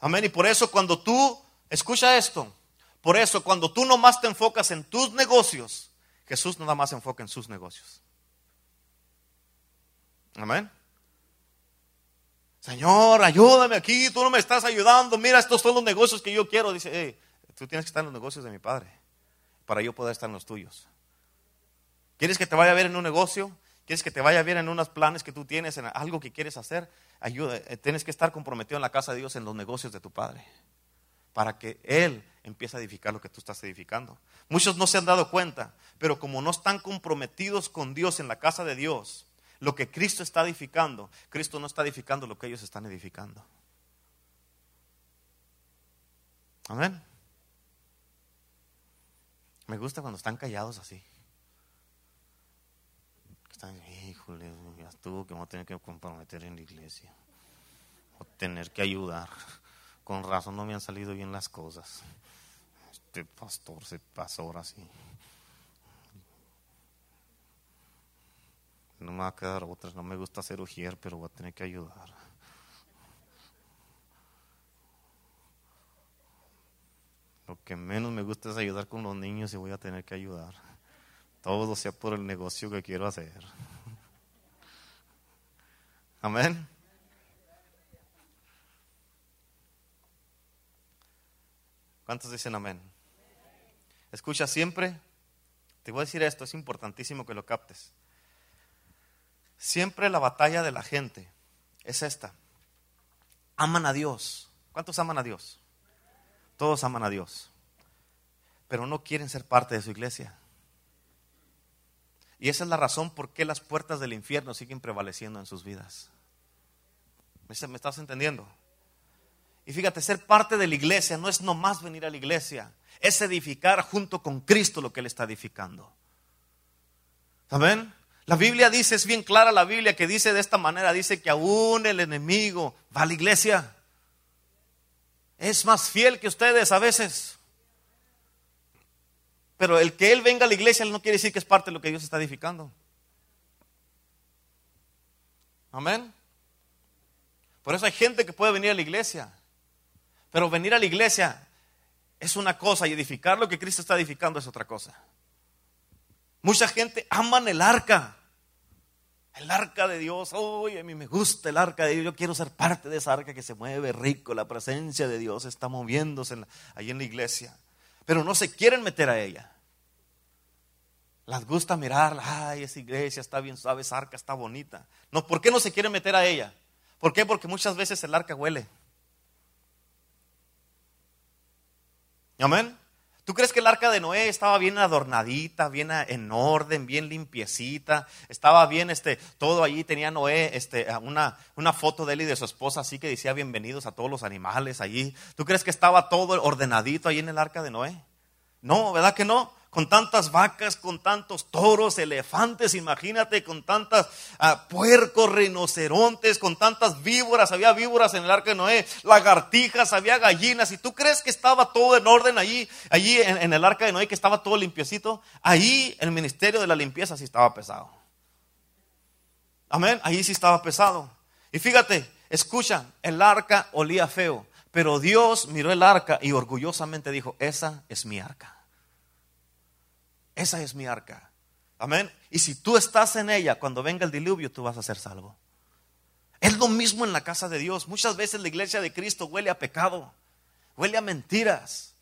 Amén. Y por eso cuando tú, escucha esto, por eso cuando tú nomás te enfocas en tus negocios, Jesús nada más se enfoca en sus negocios. Amén. Señor, ayúdame aquí, tú no me estás ayudando, mira, estos son los negocios que yo quiero. Dice, tú tienes que estar en los negocios de mi padre para yo poder estar en los tuyos. ¿Quieres que te vaya bien en un negocio? ¿Quieres que te vaya bien en unos planes que tú tienes, en algo que quieres hacer? Ayuda, eh, tienes que estar comprometido en la casa de Dios, en los negocios de tu padre, para que Él empiece a edificar lo que tú estás edificando. Muchos no se han dado cuenta, pero como no están comprometidos con Dios en la casa de Dios, lo que Cristo está edificando, Cristo no está edificando lo que ellos están edificando. Amén. Me gusta cuando están callados así. Están, híjole, ya estuvo que vamos a tener que comprometer en la iglesia. O tener que ayudar. Con razón no me han salido bien las cosas. Este pastor se pasó ahora sí. No me va a quedar otras, no me gusta hacer ujier, pero voy a tener que ayudar. Lo que menos me gusta es ayudar con los niños y voy a tener que ayudar. Todo sea por el negocio que quiero hacer. Amén. ¿Cuántos dicen amén? Escucha siempre. Te voy a decir esto, es importantísimo que lo captes. Siempre la batalla de la gente es esta. Aman a Dios. ¿Cuántos aman a Dios? Todos aman a Dios. Pero no quieren ser parte de su iglesia. Y esa es la razón por qué las puertas del infierno siguen prevaleciendo en sus vidas. ¿Me estás entendiendo? Y fíjate, ser parte de la iglesia no es nomás venir a la iglesia, es edificar junto con Cristo lo que Él está edificando. Amén. La Biblia dice, es bien clara la Biblia que dice de esta manera, dice que aún el enemigo va a la iglesia. Es más fiel que ustedes a veces. Pero el que él venga a la iglesia no quiere decir que es parte de lo que Dios está edificando. Amén. Por eso hay gente que puede venir a la iglesia. Pero venir a la iglesia es una cosa y edificar lo que Cristo está edificando es otra cosa. Mucha gente aman el arca. El arca de Dios, uy, a mí me gusta el arca de Dios, yo quiero ser parte de esa arca que se mueve rico, la presencia de Dios está moviéndose ahí en la iglesia, pero no se quieren meter a ella. Las gusta mirar, ay, esa iglesia está bien suave, esa arca está bonita. No, ¿por qué no se quieren meter a ella? ¿Por qué? Porque muchas veces el arca huele. Amén. ¿Tú crees que el arca de Noé estaba bien adornadita, bien en orden, bien limpiecita? Estaba bien, este, todo allí tenía Noé, este, una, una foto de él y de su esposa, así que decía bienvenidos a todos los animales allí. ¿Tú crees que estaba todo ordenadito ahí en el arca de Noé? No, ¿verdad que no? Con tantas vacas, con tantos toros, elefantes, imagínate, con tantas ah, puercos, rinocerontes, con tantas víboras, había víboras en el arca de Noé, lagartijas, había gallinas, y tú crees que estaba todo en orden allí, allí en, en el arca de Noé, que estaba todo limpiecito, ahí el ministerio de la limpieza sí estaba pesado. Amén, ahí sí estaba pesado. Y fíjate, escucha, el arca olía feo, pero Dios miró el arca y orgullosamente dijo, esa es mi arca. Esa es mi arca. Amén. Y si tú estás en ella, cuando venga el diluvio, tú vas a ser salvo. Es lo mismo en la casa de Dios. Muchas veces la iglesia de Cristo huele a pecado, huele a mentiras,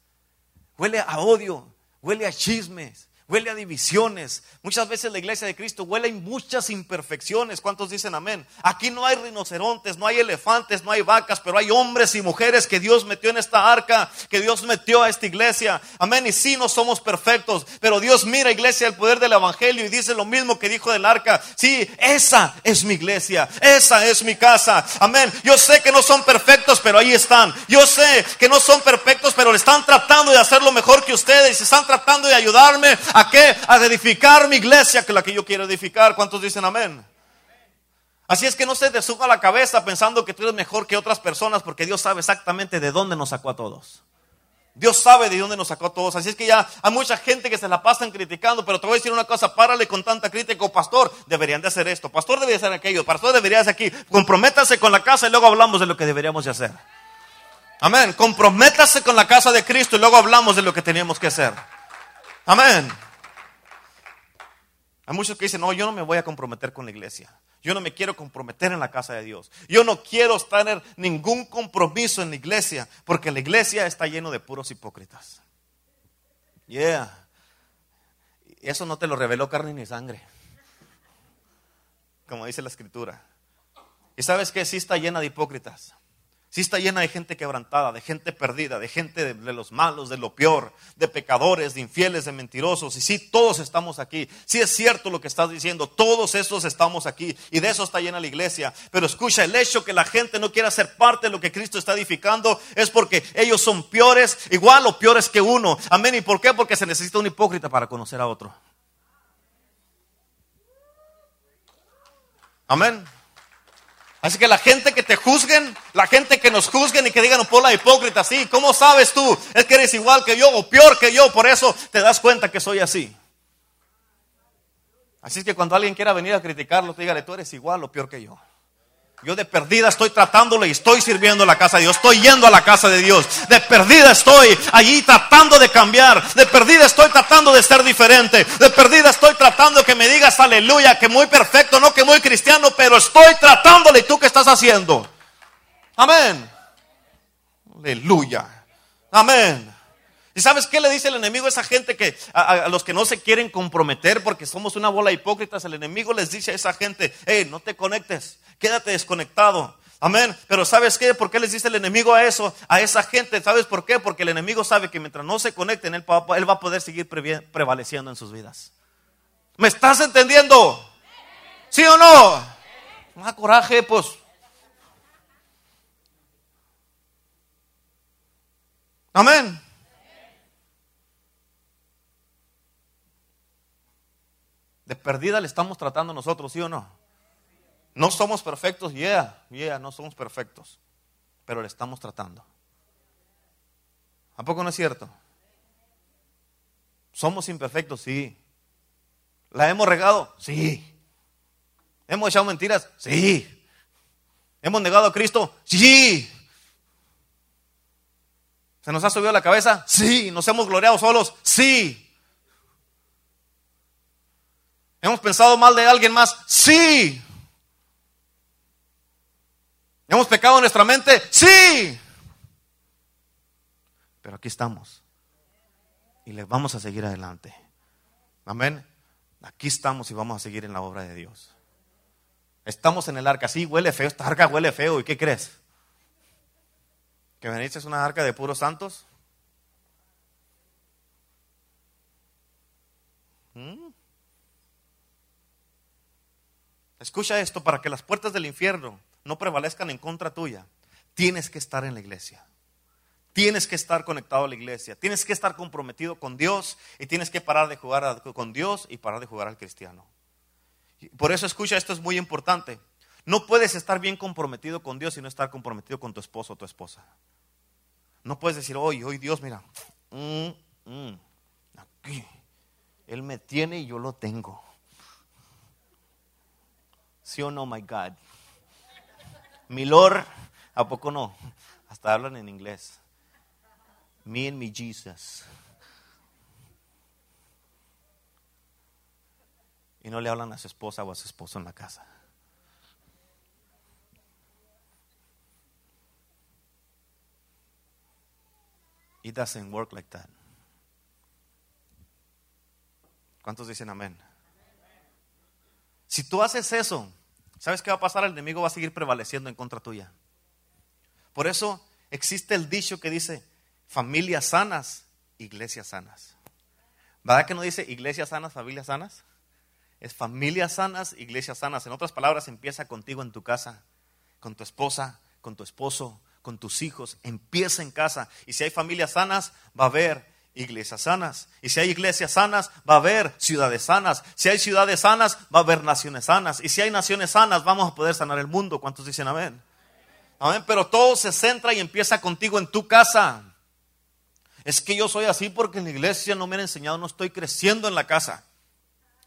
huele a odio, huele a chismes, huele a divisiones. Muchas veces la iglesia de Cristo huele a muchas imperfecciones. ¿Cuántos dicen amén? Aquí no hay rinocerontes, no hay elefantes, no hay vacas, pero hay hombres y mujeres que Dios metió en esta arca, que Dios metió a esta iglesia. Amén. Y sí, no somos perfectos, pero Dios mira, iglesia, el poder del evangelio y dice lo mismo que dijo del arca. Sí, esa es mi iglesia, esa es mi casa. Amén. Yo sé que no son perfectos, pero ahí están. Yo sé que no son perfectos, pero están tratando de hacer lo mejor que ustedes. Están tratando de ayudarme ¿A qué? A edificar mi iglesia, que la que yo quiero edificar. ¿Cuántos dicen amén? Así es que no se te suba la cabeza pensando que tú eres mejor que otras personas, porque Dios sabe exactamente de dónde nos sacó a todos. Dios sabe de dónde nos sacó a todos. Así es que ya hay mucha gente que se la pasan criticando, pero te voy a decir una cosa, párale con tanta crítica. Pastor, deberían de hacer esto. Pastor debería hacer aquello. Pastor debería hacer aquí. Comprométase con la casa y luego hablamos de lo que deberíamos de hacer. Amén. Comprométase con la casa de Cristo y luego hablamos de lo que teníamos que hacer. Amén. Hay muchos que dicen, no, yo no me voy a comprometer con la iglesia. Yo no me quiero comprometer en la casa de Dios. Yo no quiero tener ningún compromiso en la iglesia, porque la iglesia está lleno de puros hipócritas. Yeah. Eso no te lo reveló carne ni sangre. Como dice la escritura. Y sabes que sí está llena de hipócritas. Sí está llena de gente quebrantada, de gente perdida, de gente de, los malos, de lo peor, de pecadores, de infieles, de mentirosos. Y sí, todos estamos aquí. Sí es cierto lo que estás diciendo, todos estos estamos aquí. Y de eso está llena la iglesia. Pero escucha, el hecho que la gente no quiera ser parte de lo que Cristo está edificando es porque ellos son peores, igual o peores que uno. Amén. ¿Y por qué? Porque se necesita un hipócrita para conocer a otro. Amén. Así que la gente que te juzguen, la gente que nos juzguen y que digan, por la hipócrita, sí, ¿cómo sabes tú? Es que eres igual que yo o peor que yo, por eso te das cuenta que soy así. Así que cuando alguien quiera venir a criticarlo, dígale, tú eres igual o peor que yo. Yo de perdida estoy tratándole y estoy sirviendo a la casa de Dios. Estoy yendo a la casa de Dios. De perdida estoy allí tratando de cambiar. De perdida estoy tratando de ser diferente. De perdida estoy tratando que me digas aleluya, que muy perfecto, no que muy cristiano, pero estoy tratándole. ¿Y tú qué estás haciendo? Amén. Aleluya. Amén. ¿Y sabes qué le dice el enemigo a esa gente que a, los que no se quieren comprometer porque somos una bola hipócritas? El enemigo les dice a esa gente, hey, no te conectes, quédate desconectado. Amén. Pero ¿sabes qué? ¿Por qué les dice el enemigo a eso, a esa gente? ¿Sabes por qué? Porque el enemigo sabe que mientras no se conecten, él va, él va a poder seguir prevaleciendo en sus vidas. ¿Me estás entendiendo? ¿Sí o no? Más coraje, pues. Amén. De perdida le estamos tratando nosotros, ¿sí o no? No somos perfectos, yeah, yeah, no somos perfectos, pero le estamos tratando. ¿A poco no es cierto? Somos imperfectos, sí. ¿La hemos regado? Sí. ¿Hemos echado mentiras? Sí. ¿Hemos negado a Cristo? Sí. ¿Se nos ha subido la cabeza? Sí. ¿Nos hemos gloriado solos? Sí. ¿Hemos pensado mal de alguien más? Sí. ¿Hemos pecado en nuestra mente? Sí. Pero aquí estamos. Y le vamos a seguir adelante. Amén. Aquí estamos y vamos a seguir en la obra de Dios. Estamos en el arca. Sí, huele feo. Esta arca huele feo. ¿Y qué crees? ¿Que veniste es una arca de puros santos? Escucha esto, para que las puertas del infierno no prevalezcan en contra tuya, tienes que estar en la iglesia. Tienes que estar conectado a la iglesia, tienes que estar comprometido con Dios y tienes que parar de jugar con Dios y parar de jugar al cristiano. Por eso escucha, esto es muy importante. No puedes estar bien comprometido con Dios y no estar comprometido con tu esposo o tu esposa. No puedes decir, hoy, hoy Dios, mira, mm, mm, aquí, Él me tiene y yo lo tengo. ¿Sí o no, my God? Mi Lord, ¿a poco no? Hasta hablan en inglés. Me and me Jesus. Y no le hablan a su esposa o a su esposo en la casa. It doesn't work like that. ¿Cuántos dicen amén? Si tú haces eso, ¿sabes qué va a pasar? El enemigo va a seguir prevaleciendo en contra tuya. Por eso existe el dicho que dice, familias sanas, iglesias sanas. ¿Verdad que no dice iglesias sanas, familias sanas? Es familias sanas, iglesias sanas. En otras palabras, empieza contigo en tu casa, con tu esposa, con tu esposo, con tus hijos, empieza en casa. Y si hay familias sanas, va a haber iglesias sanas. Y si hay iglesias sanas, va a haber ciudades sanas. Si hay ciudades sanas, va a haber naciones sanas. Y si hay naciones sanas, vamos a poder sanar el mundo. ¿Cuántos dicen amén? Amén. Pero todo se centra y empieza contigo en tu casa. Es que yo soy así porque en la iglesia no me han enseñado, no estoy creciendo en la casa.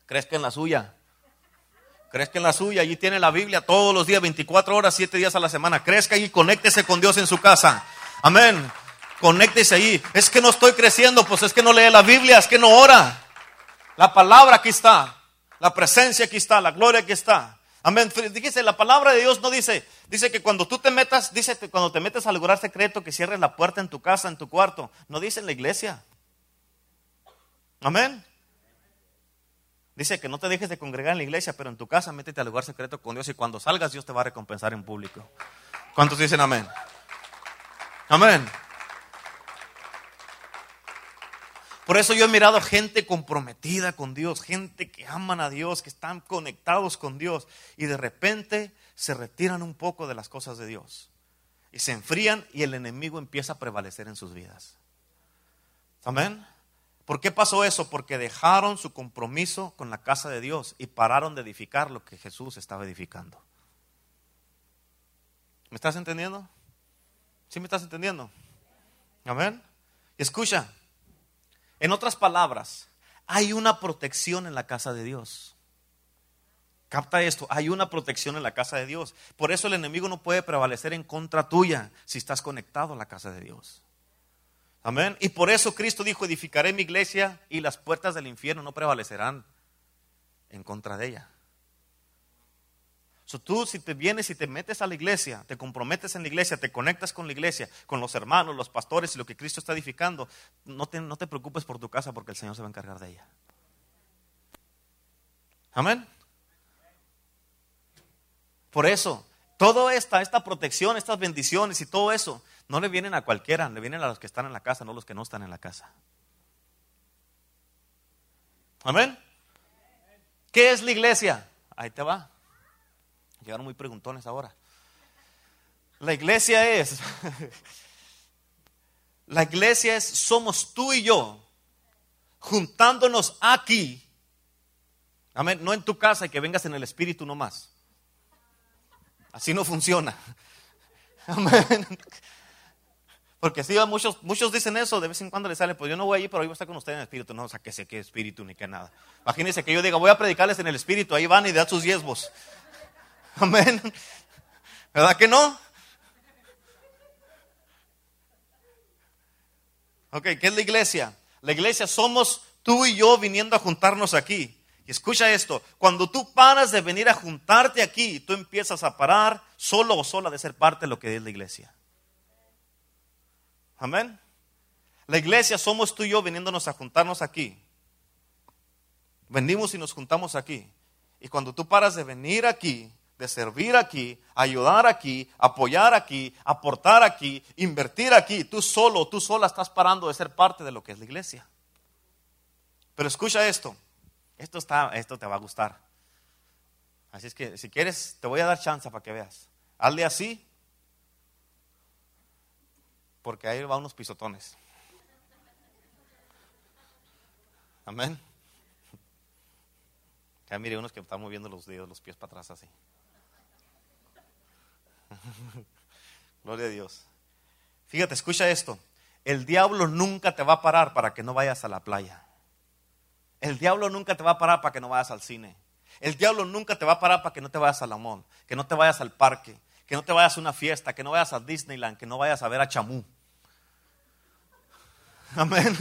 Crezca en la suya. Crezca en la suya, allí tiene la Biblia todos los días, 24 horas, 7 días a la semana. Crezca y conéctese con Dios en su casa. Amén. Conéctese ahí. Es que no estoy creciendo, pues es que no lee la Biblia, es que no ora. La palabra aquí está. La presencia aquí está, la gloria aquí está. Amén. Dice, la palabra de Dios no dice, dice que cuando tú te metas, dice que cuando te metes al lugar secreto, que cierres la puerta en tu casa, en tu cuarto. No dice en la iglesia. Amén. Dice que no te dejes de congregar en la iglesia, pero en tu casa métete al lugar secreto con Dios y cuando salgas Dios te va a recompensar en público. ¿Cuántos dicen amén? Amén. Por eso yo he mirado gente comprometida con Dios, gente que aman a Dios, que están conectados con Dios y de repente se retiran un poco de las cosas de Dios y se enfrían y el enemigo empieza a prevalecer en sus vidas. Amén. ¿Por qué pasó eso? Porque dejaron su compromiso con la casa de Dios y pararon de edificar lo que Jesús estaba edificando. ¿Me estás entendiendo? ¿Sí me estás entendiendo? Amén. Escucha, en otras palabras, hay una protección en la casa de Dios. Capta esto, hay una protección en la casa de Dios. Por eso el enemigo no puede prevalecer en contra tuya si estás conectado a la casa de Dios. Amén. Y por eso Cristo dijo, edificaré mi iglesia y las puertas del infierno no prevalecerán en contra de ella. So, tú si te vienes y te metes a la iglesia, te comprometes en la iglesia, te conectas con la iglesia, con los hermanos, los pastores y lo que Cristo está edificando, no te, no te preocupes por tu casa porque el Señor se va a encargar de ella. Amén. Por eso, toda esta, esta protección, estas bendiciones y todo eso, no le vienen a cualquiera, le vienen a los que están en la casa, no los que no están en la casa. Amén. ¿Qué es la iglesia? Ahí te va. Llegaron muy preguntones ahora. La iglesia es, [LAUGHS] la iglesia es, somos tú y yo, juntándonos aquí. Amén. No en tu casa y que vengas en el espíritu nomás. Así no funciona. [LAUGHS] Amén. Porque si muchos, muchos dicen eso, de vez en cuando les sale, pues yo no voy allí, pero yo voy a estar con ustedes en el espíritu. No, o sea, que sé qué espíritu ni qué nada. Imagínense que yo diga, voy a predicarles en el espíritu, ahí van y dan sus diezmos. Amén. ¿Verdad que no? Ok, ¿qué es la iglesia? La iglesia somos tú y yo viniendo a juntarnos aquí. Y escucha esto, cuando tú paras de venir a juntarte aquí, tú empiezas a parar solo o sola de ser parte de lo que es la iglesia. Amén. La iglesia somos tú y yo viniéndonos a juntarnos aquí. Venimos y nos juntamos aquí. Y cuando tú paras de venir aquí, de servir aquí, ayudar aquí, apoyar aquí, aportar aquí, invertir aquí, tú solo, tú sola estás parando de ser parte de lo que es la iglesia. Pero escucha esto, esto, está, esto te va a gustar. Así es que si quieres, te voy a dar chance para que veas. Hazle así porque ahí va unos pisotones. Amén. Ya mire unos que están moviendo los dedos, los pies para atrás así. [LAUGHS] Gloria a Dios. Fíjate, escucha esto. El diablo nunca te va a parar para que no vayas a la playa. El diablo nunca te va a parar para que no vayas al cine. El diablo nunca te va a parar para que no te vayas a la mall, que no te vayas al parque, que no te vayas a una fiesta, que no vayas a Disneyland, que no vayas a ver a Chamú. [LAUGHS] Amén.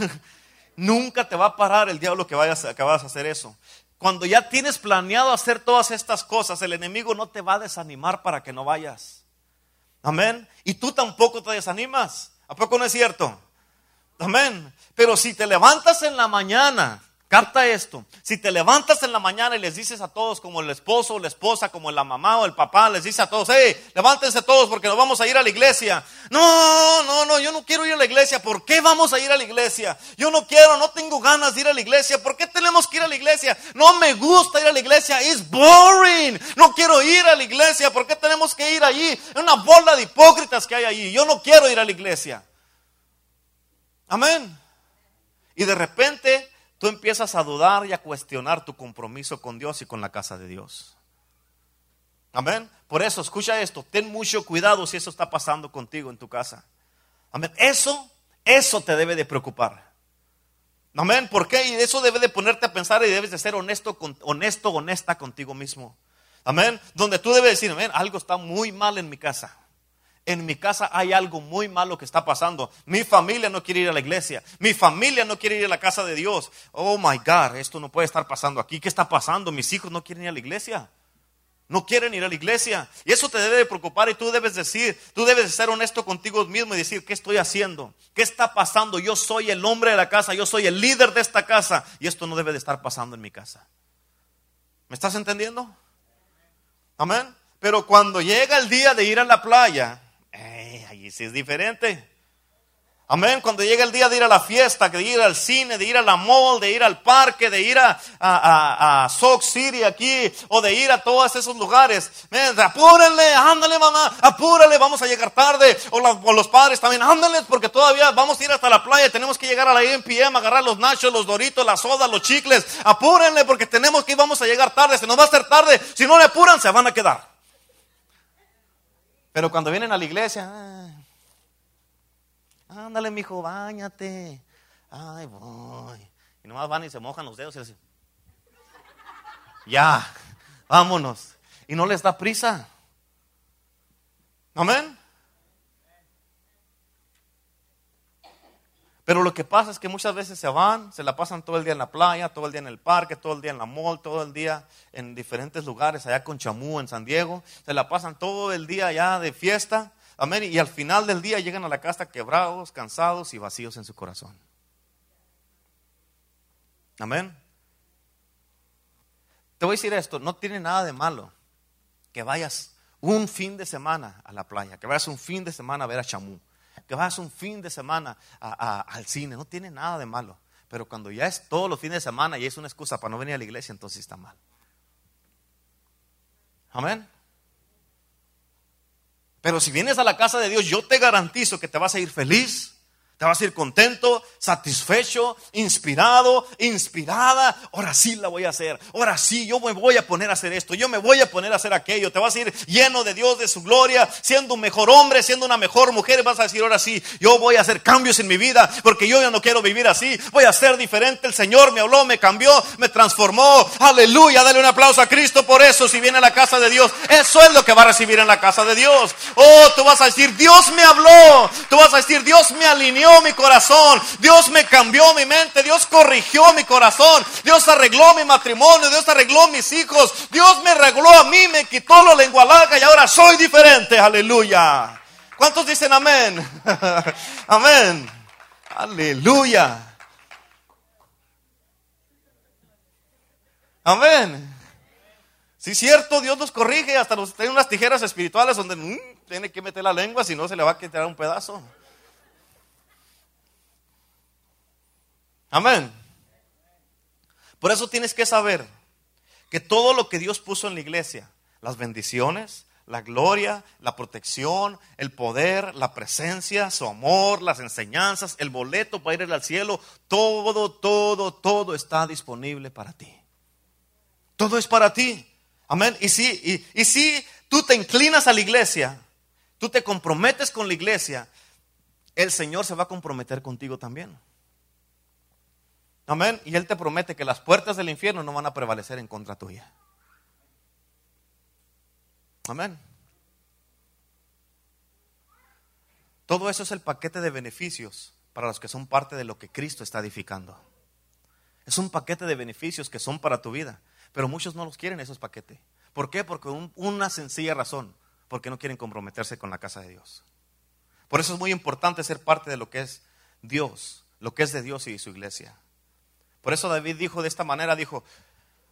Nunca te va a parar el diablo que vayas que vas a hacer eso. Cuando ya tienes planeado hacer todas estas cosas, el enemigo no te va a desanimar para que no vayas. Amén. Y tú tampoco te desanimas. ¿A poco no es cierto? Amén. Pero si te levantas en la mañana Capta esto. Si te levantas en la mañana y les dices a todos, como el esposo o la esposa, como la mamá o el papá, les dice a todos, hey, levántense todos porque nos vamos a ir a la iglesia. No, no, no, yo no quiero ir a la iglesia. ¿Por qué vamos a ir a la iglesia? Yo no quiero, no tengo ganas de ir a la iglesia. ¿Por qué tenemos que ir a la iglesia? No me gusta ir a la iglesia. It's boring. No quiero ir a la iglesia. ¿Por qué tenemos que ir allí? Es una bola de hipócritas que hay allí. Yo no quiero ir a la iglesia. Amén. Y de repente tú empiezas a dudar y a cuestionar tu compromiso con Dios y con la casa de Dios. Amén. Por eso, escucha esto, ten mucho cuidado si eso está pasando contigo en tu casa. Amén. Eso, eso te debe de preocupar. Amén. ¿Por qué? Y eso debe de ponerte a pensar y debes de ser honesto, honesto, honesta contigo mismo. Amén. Donde tú debes decir, amén, algo está muy mal en mi casa en mi casa hay algo muy malo que está pasando. Mi familia no quiere ir a la iglesia. Mi familia no quiere ir a la casa de Dios. Oh my God, esto no puede estar pasando aquí. ¿Qué está pasando? Mis hijos no quieren ir a la iglesia. No quieren ir a la iglesia. Y eso te debe de preocupar y tú debes decir, tú debes de ser honesto contigo mismo y decir, ¿qué estoy haciendo? ¿Qué está pasando? Yo soy el hombre de la casa, yo soy el líder de esta casa y esto no debe de estar pasando en mi casa. ¿Me estás entendiendo? Amén. Pero cuando llega el día de ir a la playa, allí sí es diferente. Amén. Cuando llega el día de ir a la fiesta, de ir al cine, de ir a la mall, de ir al parque, de ir a, a, a, Sock City aquí, o de ir a todos esos lugares. apúrenle, ándale mamá, apúrale, vamos a llegar tarde. O, los padres también, ándale, porque todavía vamos a ir hasta la playa, tenemos que llegar a la MPM, agarrar los nachos, los doritos, las sodas, los chicles. Apúrenle, porque tenemos que ir, vamos a llegar tarde, se nos va a hacer tarde. Si no le apuran, se van a quedar. Pero cuando vienen a la iglesia, ah, ándale, mijo, bañate. Ay, voy. Y nomás van y se mojan los dedos y así. Ya, vámonos. Y no les da prisa. Amén. Pero lo que pasa es que muchas veces se van, se la pasan todo el día en la playa, todo el día en el parque, todo el día en la mall, todo el día en diferentes lugares, allá con Chamú, en San Diego. Se la pasan todo el día allá de fiesta. Amén. Y al final del día llegan a la casa quebrados, cansados y vacíos en su corazón. Amén. Te voy a decir esto, no tiene nada de malo que vayas un fin de semana a la playa, que vayas un fin de semana a ver a Chamú que vas un fin de semana al cine, no tiene nada de malo. Pero cuando ya es todos los fines de semana y es una excusa para no venir a la iglesia, entonces está mal. Amén. Pero si vienes a la casa de Dios, yo te garantizo que te vas a ir feliz, te vas a ir contento, satisfecho, inspirado, inspirada. Ahora sí la voy a hacer. Ahora sí, yo me voy a poner a hacer esto. Yo me voy a poner a hacer aquello. Te vas a ir lleno de Dios, de su gloria, siendo un mejor hombre, siendo una mejor mujer. Vas a decir, ahora sí, yo voy a hacer cambios en mi vida porque yo ya no quiero vivir así. Voy a ser diferente. El Señor me habló, me cambió, me transformó. Aleluya. Dale un aplauso a Cristo por eso. Si viene a la casa de Dios, eso es lo que va a recibir en la casa de Dios. Oh, tú vas a decir, Dios me habló. Tú vas a decir, Dios me alineó mi corazón, Dios me cambió mi mente, Dios corrigió mi corazón, Dios arregló mi matrimonio, Dios arregló mis hijos, Dios me arregló a mí, me quitó la lengua larga y ahora soy diferente, aleluya. ¿Cuántos dicen amén? [LAUGHS] amén. Aleluya. Amén. Si es cierto, Dios nos corrige, hasta nos tiene unas tijeras espirituales donde mm, tiene que meter la lengua, si no se le va a quitar un pedazo. Amén. Por eso tienes que saber que todo lo que Dios puso en la iglesia, las bendiciones, la gloria, la protección, el poder, la presencia, su amor, las enseñanzas, el boleto para ir al cielo, todo, todo, todo está disponible para ti. Todo es para ti. Amén. Y si, y, si tú te inclinas a la iglesia, tú te comprometes con la iglesia, el Señor se va a comprometer contigo también. Amén. Y Él te promete que las puertas del infierno no van a prevalecer en contra tuya. Amén. Todo eso es el paquete de beneficios para los que son parte de lo que Cristo está edificando. Es un paquete de beneficios que son para tu vida, pero muchos no los quieren esos paquetes. ¿Por qué? Porque una sencilla razón, porque no quieren comprometerse con la casa de Dios. Por eso es muy importante ser parte de lo que es Dios, lo que es de Dios y de su iglesia. Por eso David dijo de esta manera, dijo,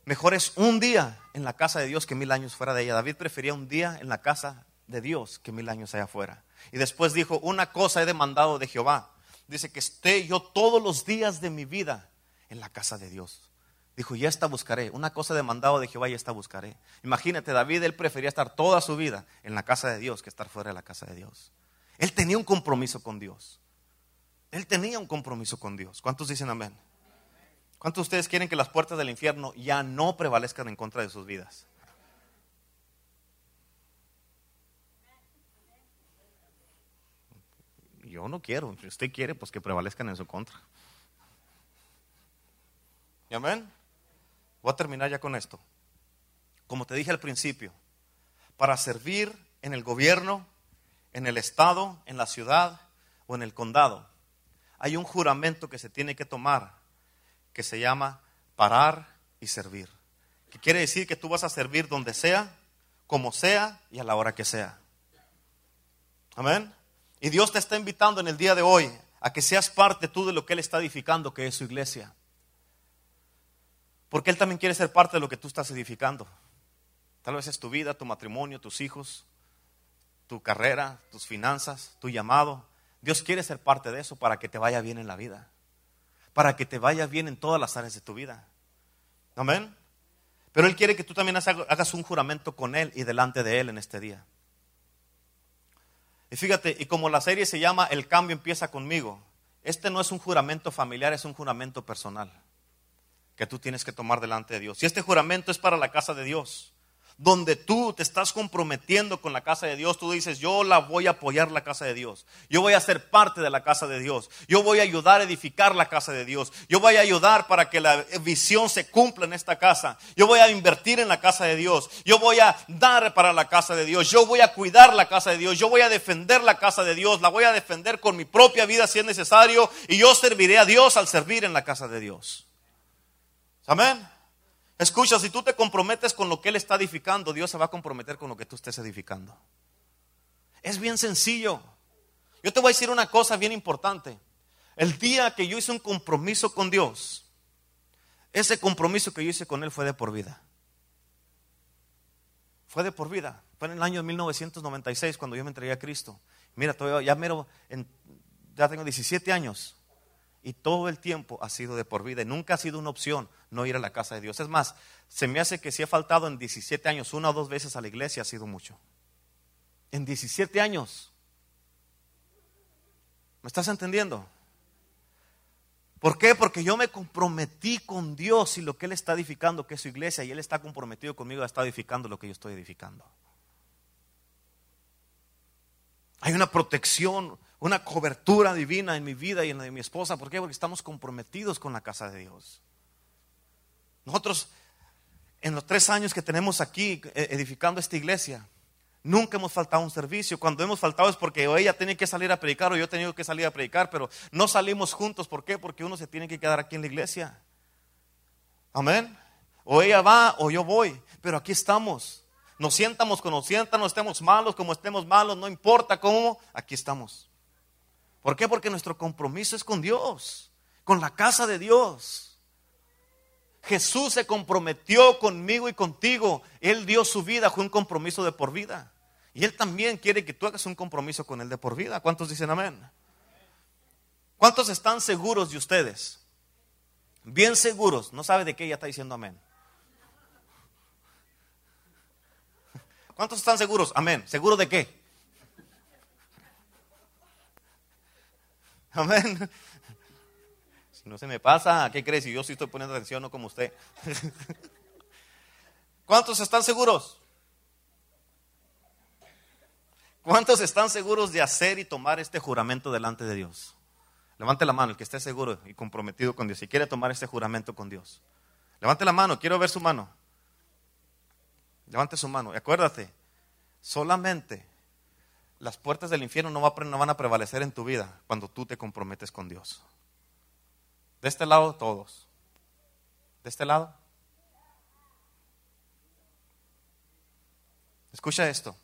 Mejor es un día en la casa de Dios que mil años fuera de ella. David prefería un día en la casa de Dios que mil años allá afuera. Y después dijo, una cosa he demandado de Jehová. Dice que esté yo todos los días de mi vida en la casa de Dios. Dijo, ya esta buscaré. Una cosa he demandado de Jehová, ya esta buscaré. Imagínate, David, él prefería estar toda su vida en la casa de Dios que estar fuera de la casa de Dios. Él tenía un compromiso con Dios. Él tenía un compromiso con Dios. ¿Cuántos dicen amén? ¿Cuántos de ustedes quieren que las puertas del infierno ya no prevalezcan en contra de sus vidas? Yo no quiero. Si usted quiere, pues que prevalezcan en su contra. ¿Y amén? Voy a terminar ya con esto. Como te dije al principio, para servir en el gobierno, en el estado, en la ciudad o en el condado, hay un juramento que se tiene que tomar que se llama parar y servir. Que quiere decir que tú vas a servir donde sea, como sea y a la hora que sea. Amén. Y Dios te está invitando en el día de hoy a que seas parte tú de lo que Él está edificando, que es su iglesia. Porque Él también quiere ser parte de lo que tú estás edificando. Tal vez es tu vida, tu matrimonio, tus hijos, tu carrera, tus finanzas, tu llamado. Dios quiere ser parte de eso para que te vaya bien en la vida para que te vaya bien en todas las áreas de tu vida. Amén. Pero Él quiere que tú también hagas un juramento con Él y delante de Él en este día. Y fíjate, y como la serie se llama El cambio empieza conmigo, este no es un juramento familiar, es un juramento personal que tú tienes que tomar delante de Dios. Y este juramento es para la casa de Dios donde tú te estás comprometiendo con la casa de Dios, tú dices, yo la voy a apoyar la casa de Dios, yo voy a ser parte de la casa de Dios, yo voy a ayudar a edificar la casa de Dios, yo voy a ayudar para que la visión se cumpla en esta casa, yo voy a invertir en la casa de Dios, yo voy a dar para la casa de Dios, yo voy a cuidar la casa de Dios, yo voy a defender la casa de Dios, la voy a defender con mi propia vida si es necesario. Y yo serviré a Dios al servir en la casa de Dios. Amén. Escucha, si tú te comprometes con lo que Él está edificando, Dios se va a comprometer con lo que tú estés edificando. Es bien sencillo. Yo te voy a decir una cosa bien importante. El día que yo hice un compromiso con Dios, ese compromiso que yo hice con Él fue de por vida. Fue de por vida. Fue en el año 1996 cuando yo me entregué a Cristo. Mira, todavía, ya, mero, ya tengo 17 años y todo el tiempo ha sido de por vida. Y nunca ha sido una opción no ir a la casa de Dios. Es más, se me hace que si he faltado en 17 años una o dos veces a la iglesia ha sido mucho. En 17 años. ¿Me estás entendiendo? ¿Por qué? Porque yo me comprometí con Dios y lo que Él está edificando, que es su iglesia, y Él está comprometido conmigo, está edificando lo que yo estoy edificando. Hay una protección, una cobertura divina en mi vida y en la de mi esposa. ¿Por qué? Porque estamos comprometidos con la casa de Dios. Nosotros, en los tres años que tenemos aquí eh, edificando esta iglesia, nunca hemos faltado un servicio. Cuando hemos faltado es porque o ella tiene que salir a predicar o yo he tenido que salir a predicar, pero no salimos juntos. ¿Por qué? Porque uno se tiene que quedar aquí en la iglesia. Amén. O ella va o yo voy, pero aquí estamos. Nos sientamos como nos sientan, nos estemos malos, como estemos malos, no importa cómo, aquí estamos. ¿Por qué? Porque nuestro compromiso es con Dios, con la casa de Dios. Jesús se comprometió conmigo y contigo. Él dio su vida, fue un compromiso de por vida. Y Él también quiere que tú hagas un compromiso con Él de por vida. ¿Cuántos dicen amén? ¿Cuántos están seguros de ustedes? Bien seguros. No sabe de qué ella está diciendo amén. ¿Cuántos están seguros? Amén. ¿Seguro de qué? Amén. Si no se me pasa, ¿qué crees? Si yo sí estoy poniendo atención, no como usted. ¿Cuántos están seguros? ¿Cuántos están seguros de hacer y tomar este juramento delante de Dios? Levante la mano el que esté seguro y comprometido con Dios y quiere tomar este juramento con Dios. Levante la mano, quiero ver su mano. Levante su mano y acuérdate, solamente las puertas del infierno no, van a prevalecer en tu vida cuando tú te comprometes con Dios. De este lado todos. De este lado. Escucha esto.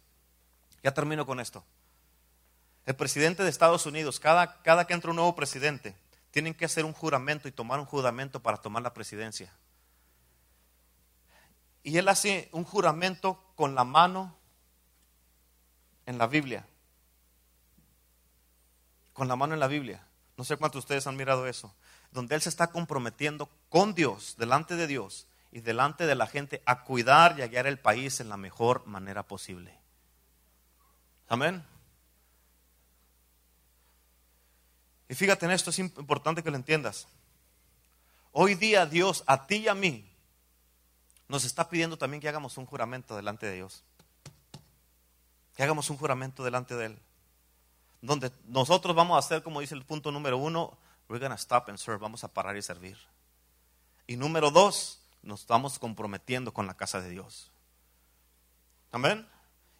Ya termino con esto. El presidente de Estados Unidos, cada, cada que entra un nuevo presidente, tienen que hacer un juramento y tomar un juramento para tomar la presidencia. Y él hace un juramento con la mano en la Biblia. Con la mano en la Biblia. No sé cuántos de ustedes han mirado eso. Donde él se está comprometiendo con Dios, delante de Dios y delante de la gente, a cuidar y a guiar el país en la mejor manera posible. Amén. Y fíjate en esto, es importante que lo entiendas. Hoy día Dios, a ti y a mí, nos está pidiendo también que hagamos un juramento delante de Dios. Que hagamos un juramento delante de Él. Donde nosotros vamos a hacer, como dice el punto número uno, we're gonna stop and serve, vamos a parar y servir. Y número dos, nos estamos comprometiendo con la casa de Dios. Amén.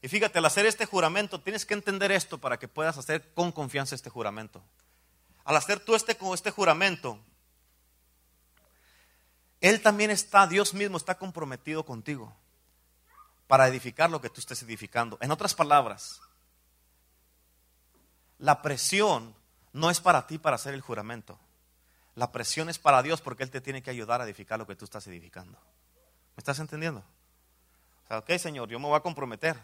Y fíjate, al hacer este juramento, tienes que entender esto para que puedas hacer con confianza este juramento. Al hacer tú este, este juramento, Él también está, Dios mismo está comprometido contigo para edificar lo que tú estés edificando. En otras palabras, la presión no es para ti para hacer el juramento. La presión es para Dios porque Él te tiene que ayudar a edificar lo que tú estás edificando. ¿Me estás entendiendo? O sea, ok, Señor, yo me voy a comprometer.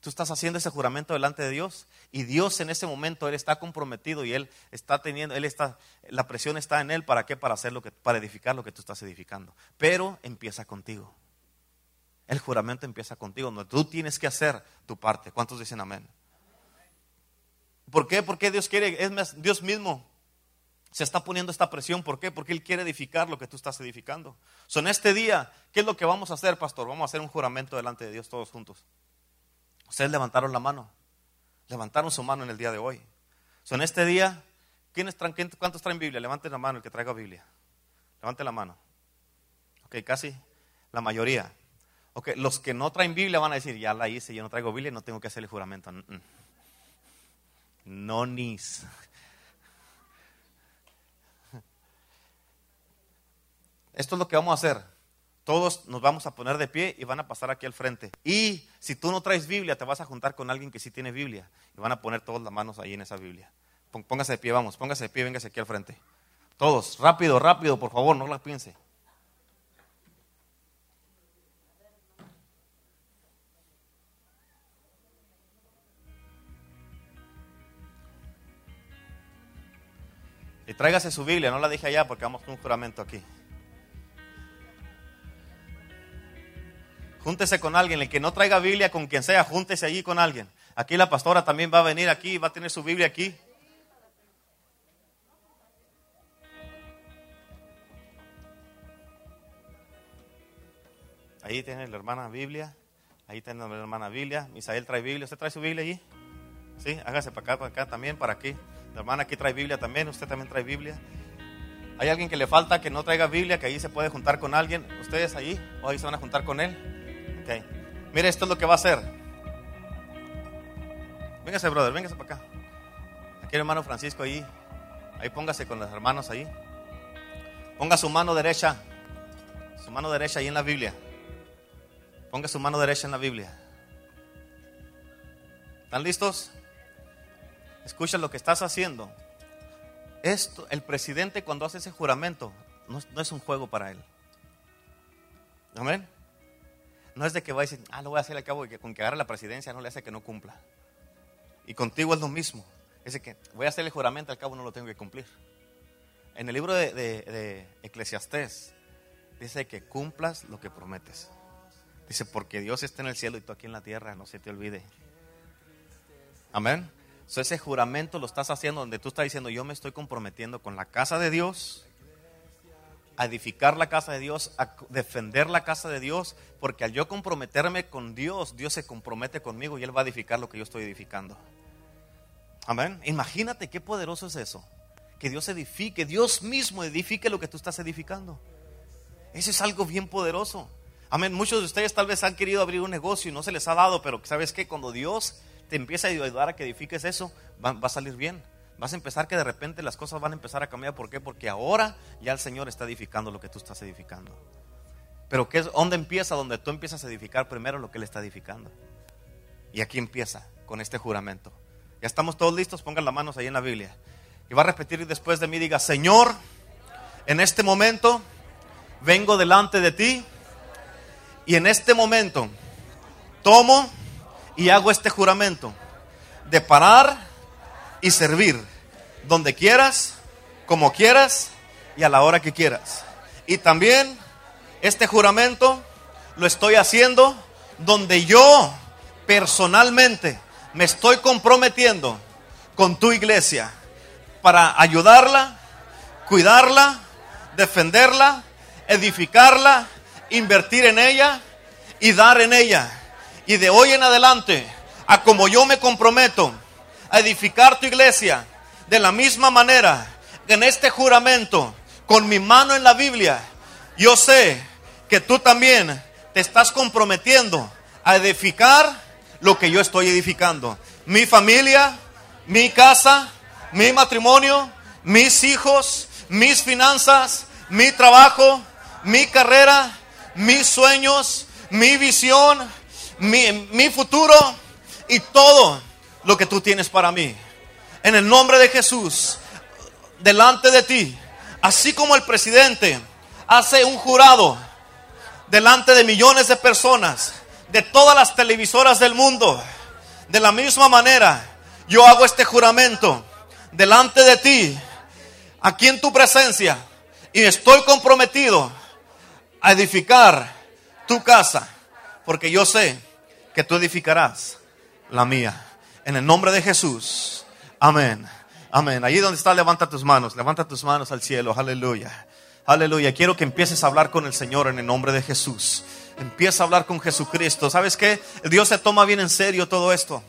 Tú estás haciendo ese juramento delante de Dios y Dios en ese momento Él está comprometido y Él está teniendo, Él está, la presión está en Él. ¿Para qué? Para hacer lo que, para edificar lo que tú estás edificando. Pero empieza contigo. El juramento empieza contigo, tú tienes que hacer tu parte. ¿Cuántos dicen amén? ¿Por qué? Porque Dios quiere, es Dios mismo se está poniendo esta presión. ¿Por qué? Porque Él quiere edificar lo que tú estás edificando. So, en este día, ¿qué es lo que vamos a hacer, pastor? Vamos a hacer un juramento delante de Dios todos juntos. Ustedes levantaron la mano. Levantaron su mano en el día de hoy. En este día, ¿quiénes traen, ¿cuántos traen Biblia? Levanten la mano el que traiga Biblia. Levante la mano. Ok, casi la mayoría. Ok, los que no traen Biblia van a decir, ya la hice, yo no traigo Biblia, no tengo que hacer el juramento. No nis. [LAUGHS] Esto es lo que vamos a hacer. Todos nos vamos a poner de pie y van a pasar aquí al frente. Y si tú no traes Biblia, te vas a juntar con alguien que sí tiene Biblia. Y van a poner todas las manos ahí en esa Biblia. Póngase de pie, vamos, póngase de pie, véngase aquí al frente. Todos, rápido, rápido, por favor, no la piense. Y tráigase su Biblia, no la dije allá porque vamos con un juramento aquí. Júntese con alguien, el que no traiga Biblia, con quien sea, júntese allí con alguien. Aquí la pastora también va a venir aquí, va a tener su Biblia aquí. Ahí tiene la hermana Biblia. Ahí tiene la hermana Biblia. Misael trae Biblia. ¿Usted trae su Biblia allí? Sí, hágase para acá, para acá también, para aquí. La hermana aquí trae Biblia también. Usted también trae Biblia. ¿Hay alguien que le falta que no traiga Biblia, que ahí se puede juntar con alguien? ¿Ustedes ahí? ¿O ahí se van a juntar con él? Ok. Mire, esto es lo que va a hacer. Véngase, brother, véngase para acá. Aquí el hermano Francisco ahí. Ahí póngase con los hermanos ahí. Ponga su mano derecha. Su mano derecha ahí en la Biblia. Ponga su mano derecha en la Biblia. ¿Están listos? Escucha lo que estás haciendo. Esto, el presidente cuando hace ese juramento, no, es un juego para él. Amén. No es de que va a decir, ah, lo voy a hacer al cabo y que con que agarre la presidencia no le hace que no cumpla. Y contigo es lo mismo. Es de que voy a hacer el juramento, al cabo no lo tengo que cumplir. En el libro de, de, Eclesiastés dice que cumplas lo que prometes. Dice, porque Dios está en el cielo y tú aquí en la tierra, no se te olvide. Amén. So, ese juramento lo estás haciendo donde tú estás diciendo, yo me estoy comprometiendo con la casa de Dios, a edificar la casa de Dios, a defender la casa de Dios, porque al yo comprometerme con Dios, Dios se compromete conmigo y Él va a edificar lo que yo estoy edificando. Amén. Imagínate qué poderoso es eso. Que Dios edifique, Dios mismo edifique lo que tú estás edificando. Eso es algo bien poderoso. Amén. Muchos de ustedes tal vez han querido abrir un negocio y no se les ha dado, pero ¿sabes qué? Cuando Dios te empieza a ayudar a que edifiques eso, va, a salir bien. Vas a empezar que de repente las cosas van a empezar a cambiar. ¿Por qué? Porque ahora ya el Señor está edificando lo que tú estás edificando. Pero ¿qué es, ¿dónde empieza? Donde tú empiezas a edificar primero lo que Él está edificando. Y aquí empieza con este juramento. Ya estamos todos listos, pongan las manos ahí en la Biblia. Y va a repetir después de mí, diga, Señor, en este momento vengo delante de ti y en este momento tomo y hago este juramento de parar y servir donde quieras, como quieras y a la hora que quieras. Y también este juramento lo estoy haciendo donde yo personalmente me estoy comprometiendo con tu iglesia para ayudarla, cuidarla, defenderla, edificarla, invertir en ella y dar en ella. Y de hoy en adelante, a como yo me comprometo a edificar tu iglesia, de la misma manera, en este juramento, con mi mano en la Biblia, yo sé que tú también te estás comprometiendo a edificar lo que yo estoy edificando. Mi familia, mi casa, mi matrimonio, mis hijos, mis finanzas, mi trabajo, mi carrera, mis sueños, mi visión, mi, futuro y todo lo que tú tienes para mí. En el nombre de Jesús, delante de ti, así como el presidente hace un jurado delante de millones de personas, de todas las televisoras del mundo, de la misma manera, yo hago este juramento delante de ti, aquí en tu presencia, y estoy comprometido a edificar tu casa, porque yo sé que tú edificarás la mía. En el nombre de Jesús. Amén. Amén. Allí donde está, levanta tus manos. Levanta tus manos al cielo. Aleluya. Aleluya. Quiero que empieces a hablar con el Señor en el nombre de Jesús. Empieza a hablar con Jesucristo. ¿Sabes qué? Dios se toma bien en serio todo esto.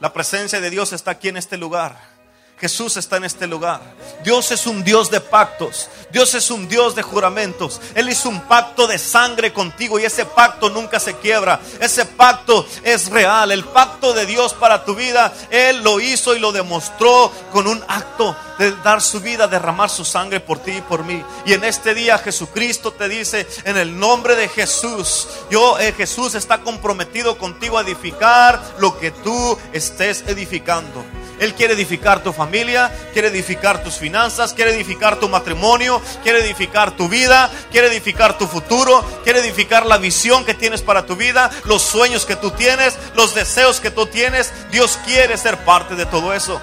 La presencia de Dios está aquí en este lugar. Jesús está en este lugar. Dios es un Dios de pactos. Dios es un Dios de juramentos. Él hizo un pacto de sangre contigo y ese pacto nunca se quiebra. Ese pacto es real. El pacto de Dios para tu vida, Él lo hizo y lo demostró con un acto de dar su vida, derramar su sangre por ti y por mí. Y en este día Jesucristo te dice, en el nombre de Jesús, yo, eh, Jesús está comprometido contigo a edificar lo que tú estés edificando. Él quiere edificar tu familia, quiere edificar tus finanzas, quiere edificar tu matrimonio, quiere edificar tu vida, quiere edificar tu futuro, quiere edificar la visión que tienes para tu vida, los sueños que tú tienes, los deseos que tú tienes. Dios quiere ser parte de todo eso.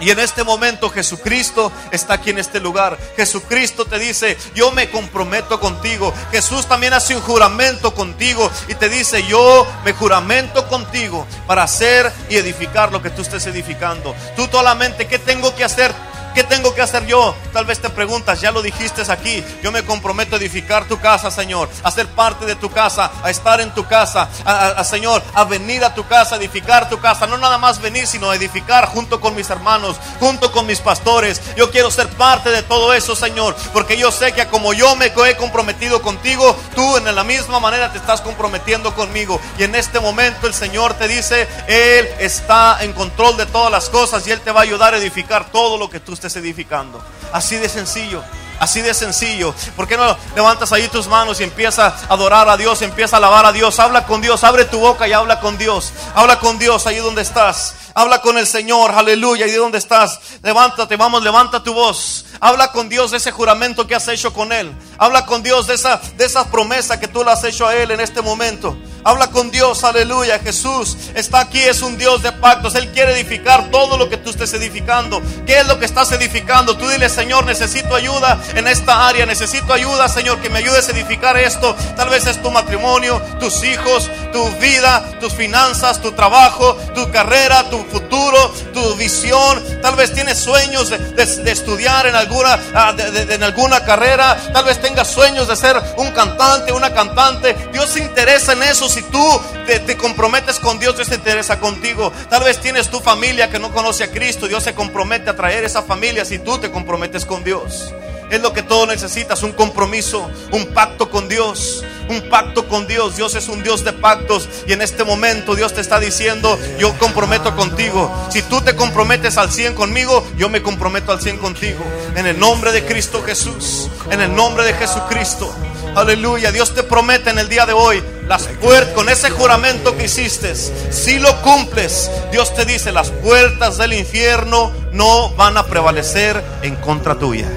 Y en este momento Jesucristo está aquí en este lugar. Jesucristo te dice, yo me comprometo contigo. Jesús también hace un juramento contigo y te dice, yo me juramento contigo para hacer y edificar lo que tú estés edificando. Tú solamente, ¿qué tengo que hacer? ¿Qué tengo que hacer yo? Tal vez te preguntas, ya lo dijiste aquí. Yo me comprometo a edificar tu casa, Señor, a ser parte de tu casa, a estar en tu casa, a, Señor, a venir a tu casa, a edificar tu casa. No nada más venir, sino edificar junto con mis hermanos, junto con mis pastores. Yo quiero ser parte de todo eso, Señor, porque yo sé que como yo me he comprometido contigo, tú en la misma manera te estás comprometiendo conmigo. Y en este momento el Señor te dice, Él está en control de todas las cosas y Él te va a ayudar a edificar todo lo que tú estés edificando. Así de sencillo. Así de sencillo. ¿Por qué no levantas ahí tus manos y empieza a adorar a Dios, empieza a alabar a Dios? Habla con Dios, abre tu boca y habla con Dios. Habla con Dios ahí donde estás. Habla con el Señor, aleluya. Ahí donde estás, levántate, vamos, levanta tu voz. Habla con Dios de ese juramento que has hecho con Él. Habla con Dios de esa, de esa promesa que tú le has hecho a Él en este momento. Habla con Dios, aleluya. Jesús está aquí, es un Dios de pactos. Él quiere edificar todo lo que tú estés edificando. ¿Qué es lo que estás edificando? Tú dile, Señor, necesito ayuda en esta área. Necesito ayuda, Señor, que me ayudes a edificar esto. Tal vez es tu matrimonio, tus hijos, tu vida, tus finanzas, tu trabajo, tu carrera, tu futuro, tu visión. Tal vez tienes sueños de, estudiar en alguna, ah, en alguna carrera. Tal vez tengas sueños de ser un cantante, una cantante. Dios se interesa en eso si tú te, comprometes con Dios, Dios se interesa contigo. Tal vez tienes tu familia que no conoce a Cristo, Dios se compromete a traer esa familia si tú te comprometes con Dios. Es lo que todo necesitas, un compromiso, un pacto con Dios, un pacto con Dios. Dios es un Dios de pactos y en este momento Dios te está diciendo, yo comprometo contigo. Si tú te comprometes al 100 conmigo, yo me comprometo al 100 contigo. En el nombre de Cristo Jesús, en el nombre de Jesucristo. Aleluya, Dios te promete en el día de hoy las puertas con ese juramento que hiciste, si lo cumples, Dios te dice, las puertas del infierno no van a prevalecer en contra tuya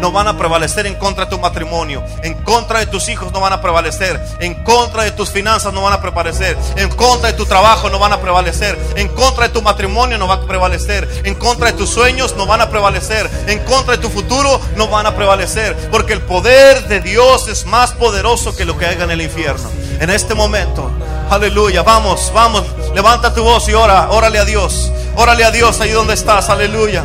no van a prevalecer en contra de tu matrimonio, en contra de tus hijos no van a prevalecer, en contra de tus finanzas no van a prevalecer, en contra de tu trabajo no van a prevalecer, en contra de tu matrimonio no va a prevalecer, en contra de tus sueños no van a prevalecer, en contra de tu futuro no van a prevalecer, porque el poder de Dios es más poderoso que lo que haga en el infierno. En este momento, aleluya, vamos, vamos, levanta tu voz y ora, órale a Dios, órale a Dios ahí donde estás, aleluya.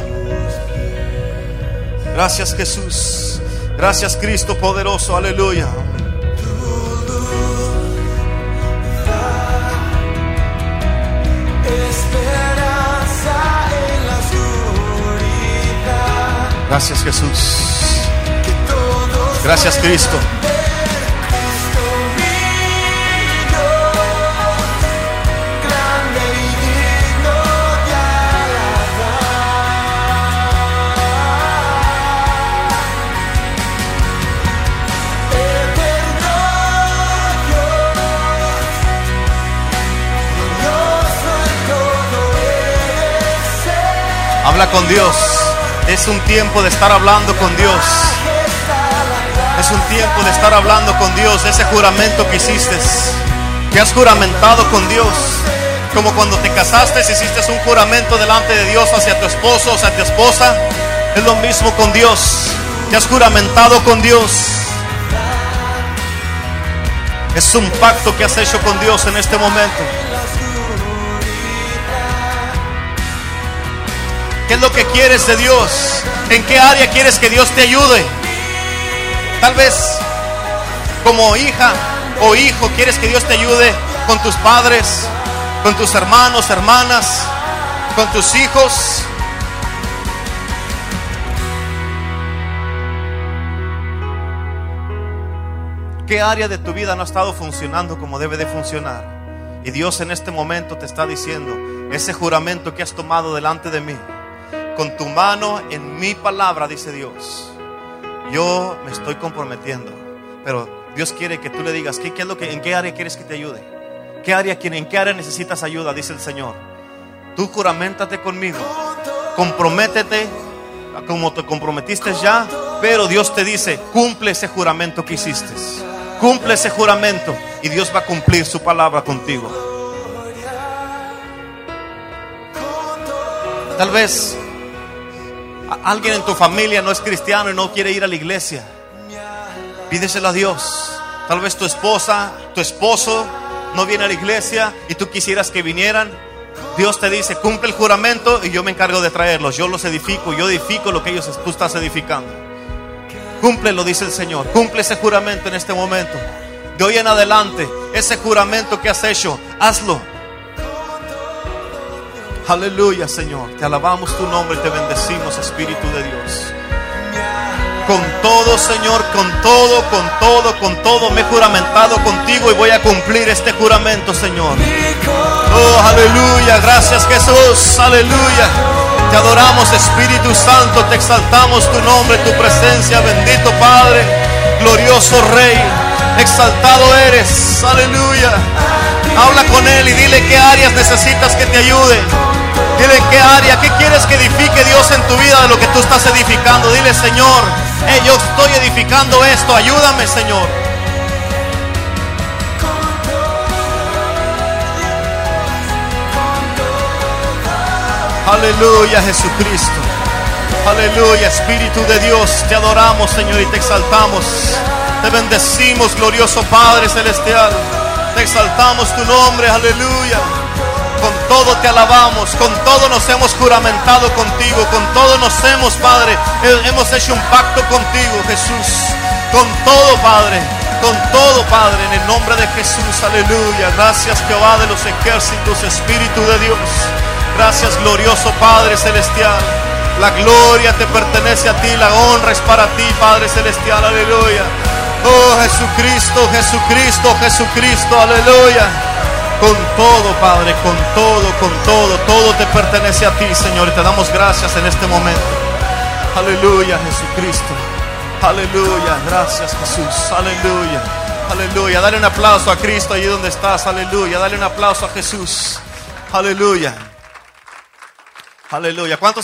Gracias Jesús. Gracias Cristo poderoso. Aleluya. Gracias Jesús. Gracias Cristo. Habla con Dios. Es un tiempo de estar hablando con Dios. Es un tiempo de estar hablando con Dios. Ese juramento que hiciste, que has juramentado con Dios. Como cuando te casaste, hiciste un juramento delante de Dios hacia tu esposo, hacia tu esposa. Es lo mismo con Dios. Te has juramentado con Dios. Es un pacto que has hecho con Dios en este momento. ¿Qué es lo que quieres de Dios? ¿En qué área quieres que Dios te ayude? Tal vez como hija o hijo quieres que Dios te ayude con tus padres, con tus hermanos, hermanas, con tus hijos. ¿Qué área de tu vida no ha estado funcionando como debe de funcionar? Y Dios en este momento te está diciendo, ese juramento que has tomado delante de mí, con tu mano en mi palabra, dice Dios. Yo me estoy comprometiendo, pero Dios quiere que tú le digas, ¿qué, es lo que, ¿en qué área quieres que te ayude? ¿Qué área, ¿En qué área necesitas ayuda? Dice el Señor. Tú juramentate conmigo, comprométete como te comprometiste ya, pero Dios te dice, cumple ese juramento que hiciste. Cumple ese juramento y Dios va a cumplir su palabra contigo. Tal vez alguien en tu familia no es cristiano y no quiere ir a la iglesia, pídeselo a Dios. Tal vez tu esposa, tu esposo no viene a la iglesia y tú quisieras que vinieran. Dios te dice, cumple el juramento y yo me encargo de traerlos. Yo los edifico, yo edifico lo que ellos tú estás edificando. Cúmplelo, dice el Señor. Cumple ese juramento en este momento. De hoy en adelante, ese juramento que has hecho, hazlo Aleluya, Señor. Te alabamos tu nombre y te bendecimos, Espíritu de Dios. Con todo, Señor, con todo, con todo, con todo, me he juramentado contigo y voy a cumplir este juramento, Señor. Oh, aleluya. Gracias, Jesús. Aleluya. Te adoramos, Espíritu Santo. Te exaltamos tu nombre, tu presencia. Bendito Padre. Glorioso Rey. Exaltado eres. Aleluya. Habla con Él y dile qué áreas necesitas que te ayude. Dile qué área, qué quieres que edifique Dios en tu vida de lo que tú estás edificando. Dile, Señor, yo estoy edificando esto, ayúdame, Señor. Aleluya, Jesucristo. Aleluya, Espíritu de Dios. Te adoramos, Señor, y te exaltamos. Te bendecimos, glorioso Padre Celestial. Te exaltamos tu nombre, aleluya. Todo te alabamos, con todo nos hemos juramentado contigo, con todo nos hemos, Padre, hemos hecho un pacto contigo, Jesús. Con todo, Padre, con todo, Padre, en el nombre de Jesús, aleluya. Gracias, Jehová de los ejércitos, Espíritu de Dios. Gracias, glorioso Padre Celestial. La gloria te pertenece a ti, la honra es para ti, Padre Celestial, aleluya. Oh Jesucristo, Jesucristo, Jesucristo, aleluya. Con todo, Padre, con todo, con todo, todo te pertenece a ti, Señor. Y te damos gracias en este momento. Aleluya, Jesucristo. Aleluya, gracias Jesús. Aleluya. Aleluya. Dale un aplauso a Cristo allí donde estás. Aleluya. Dale un aplauso a Jesús. Aleluya. Aleluya. ¿Cuántos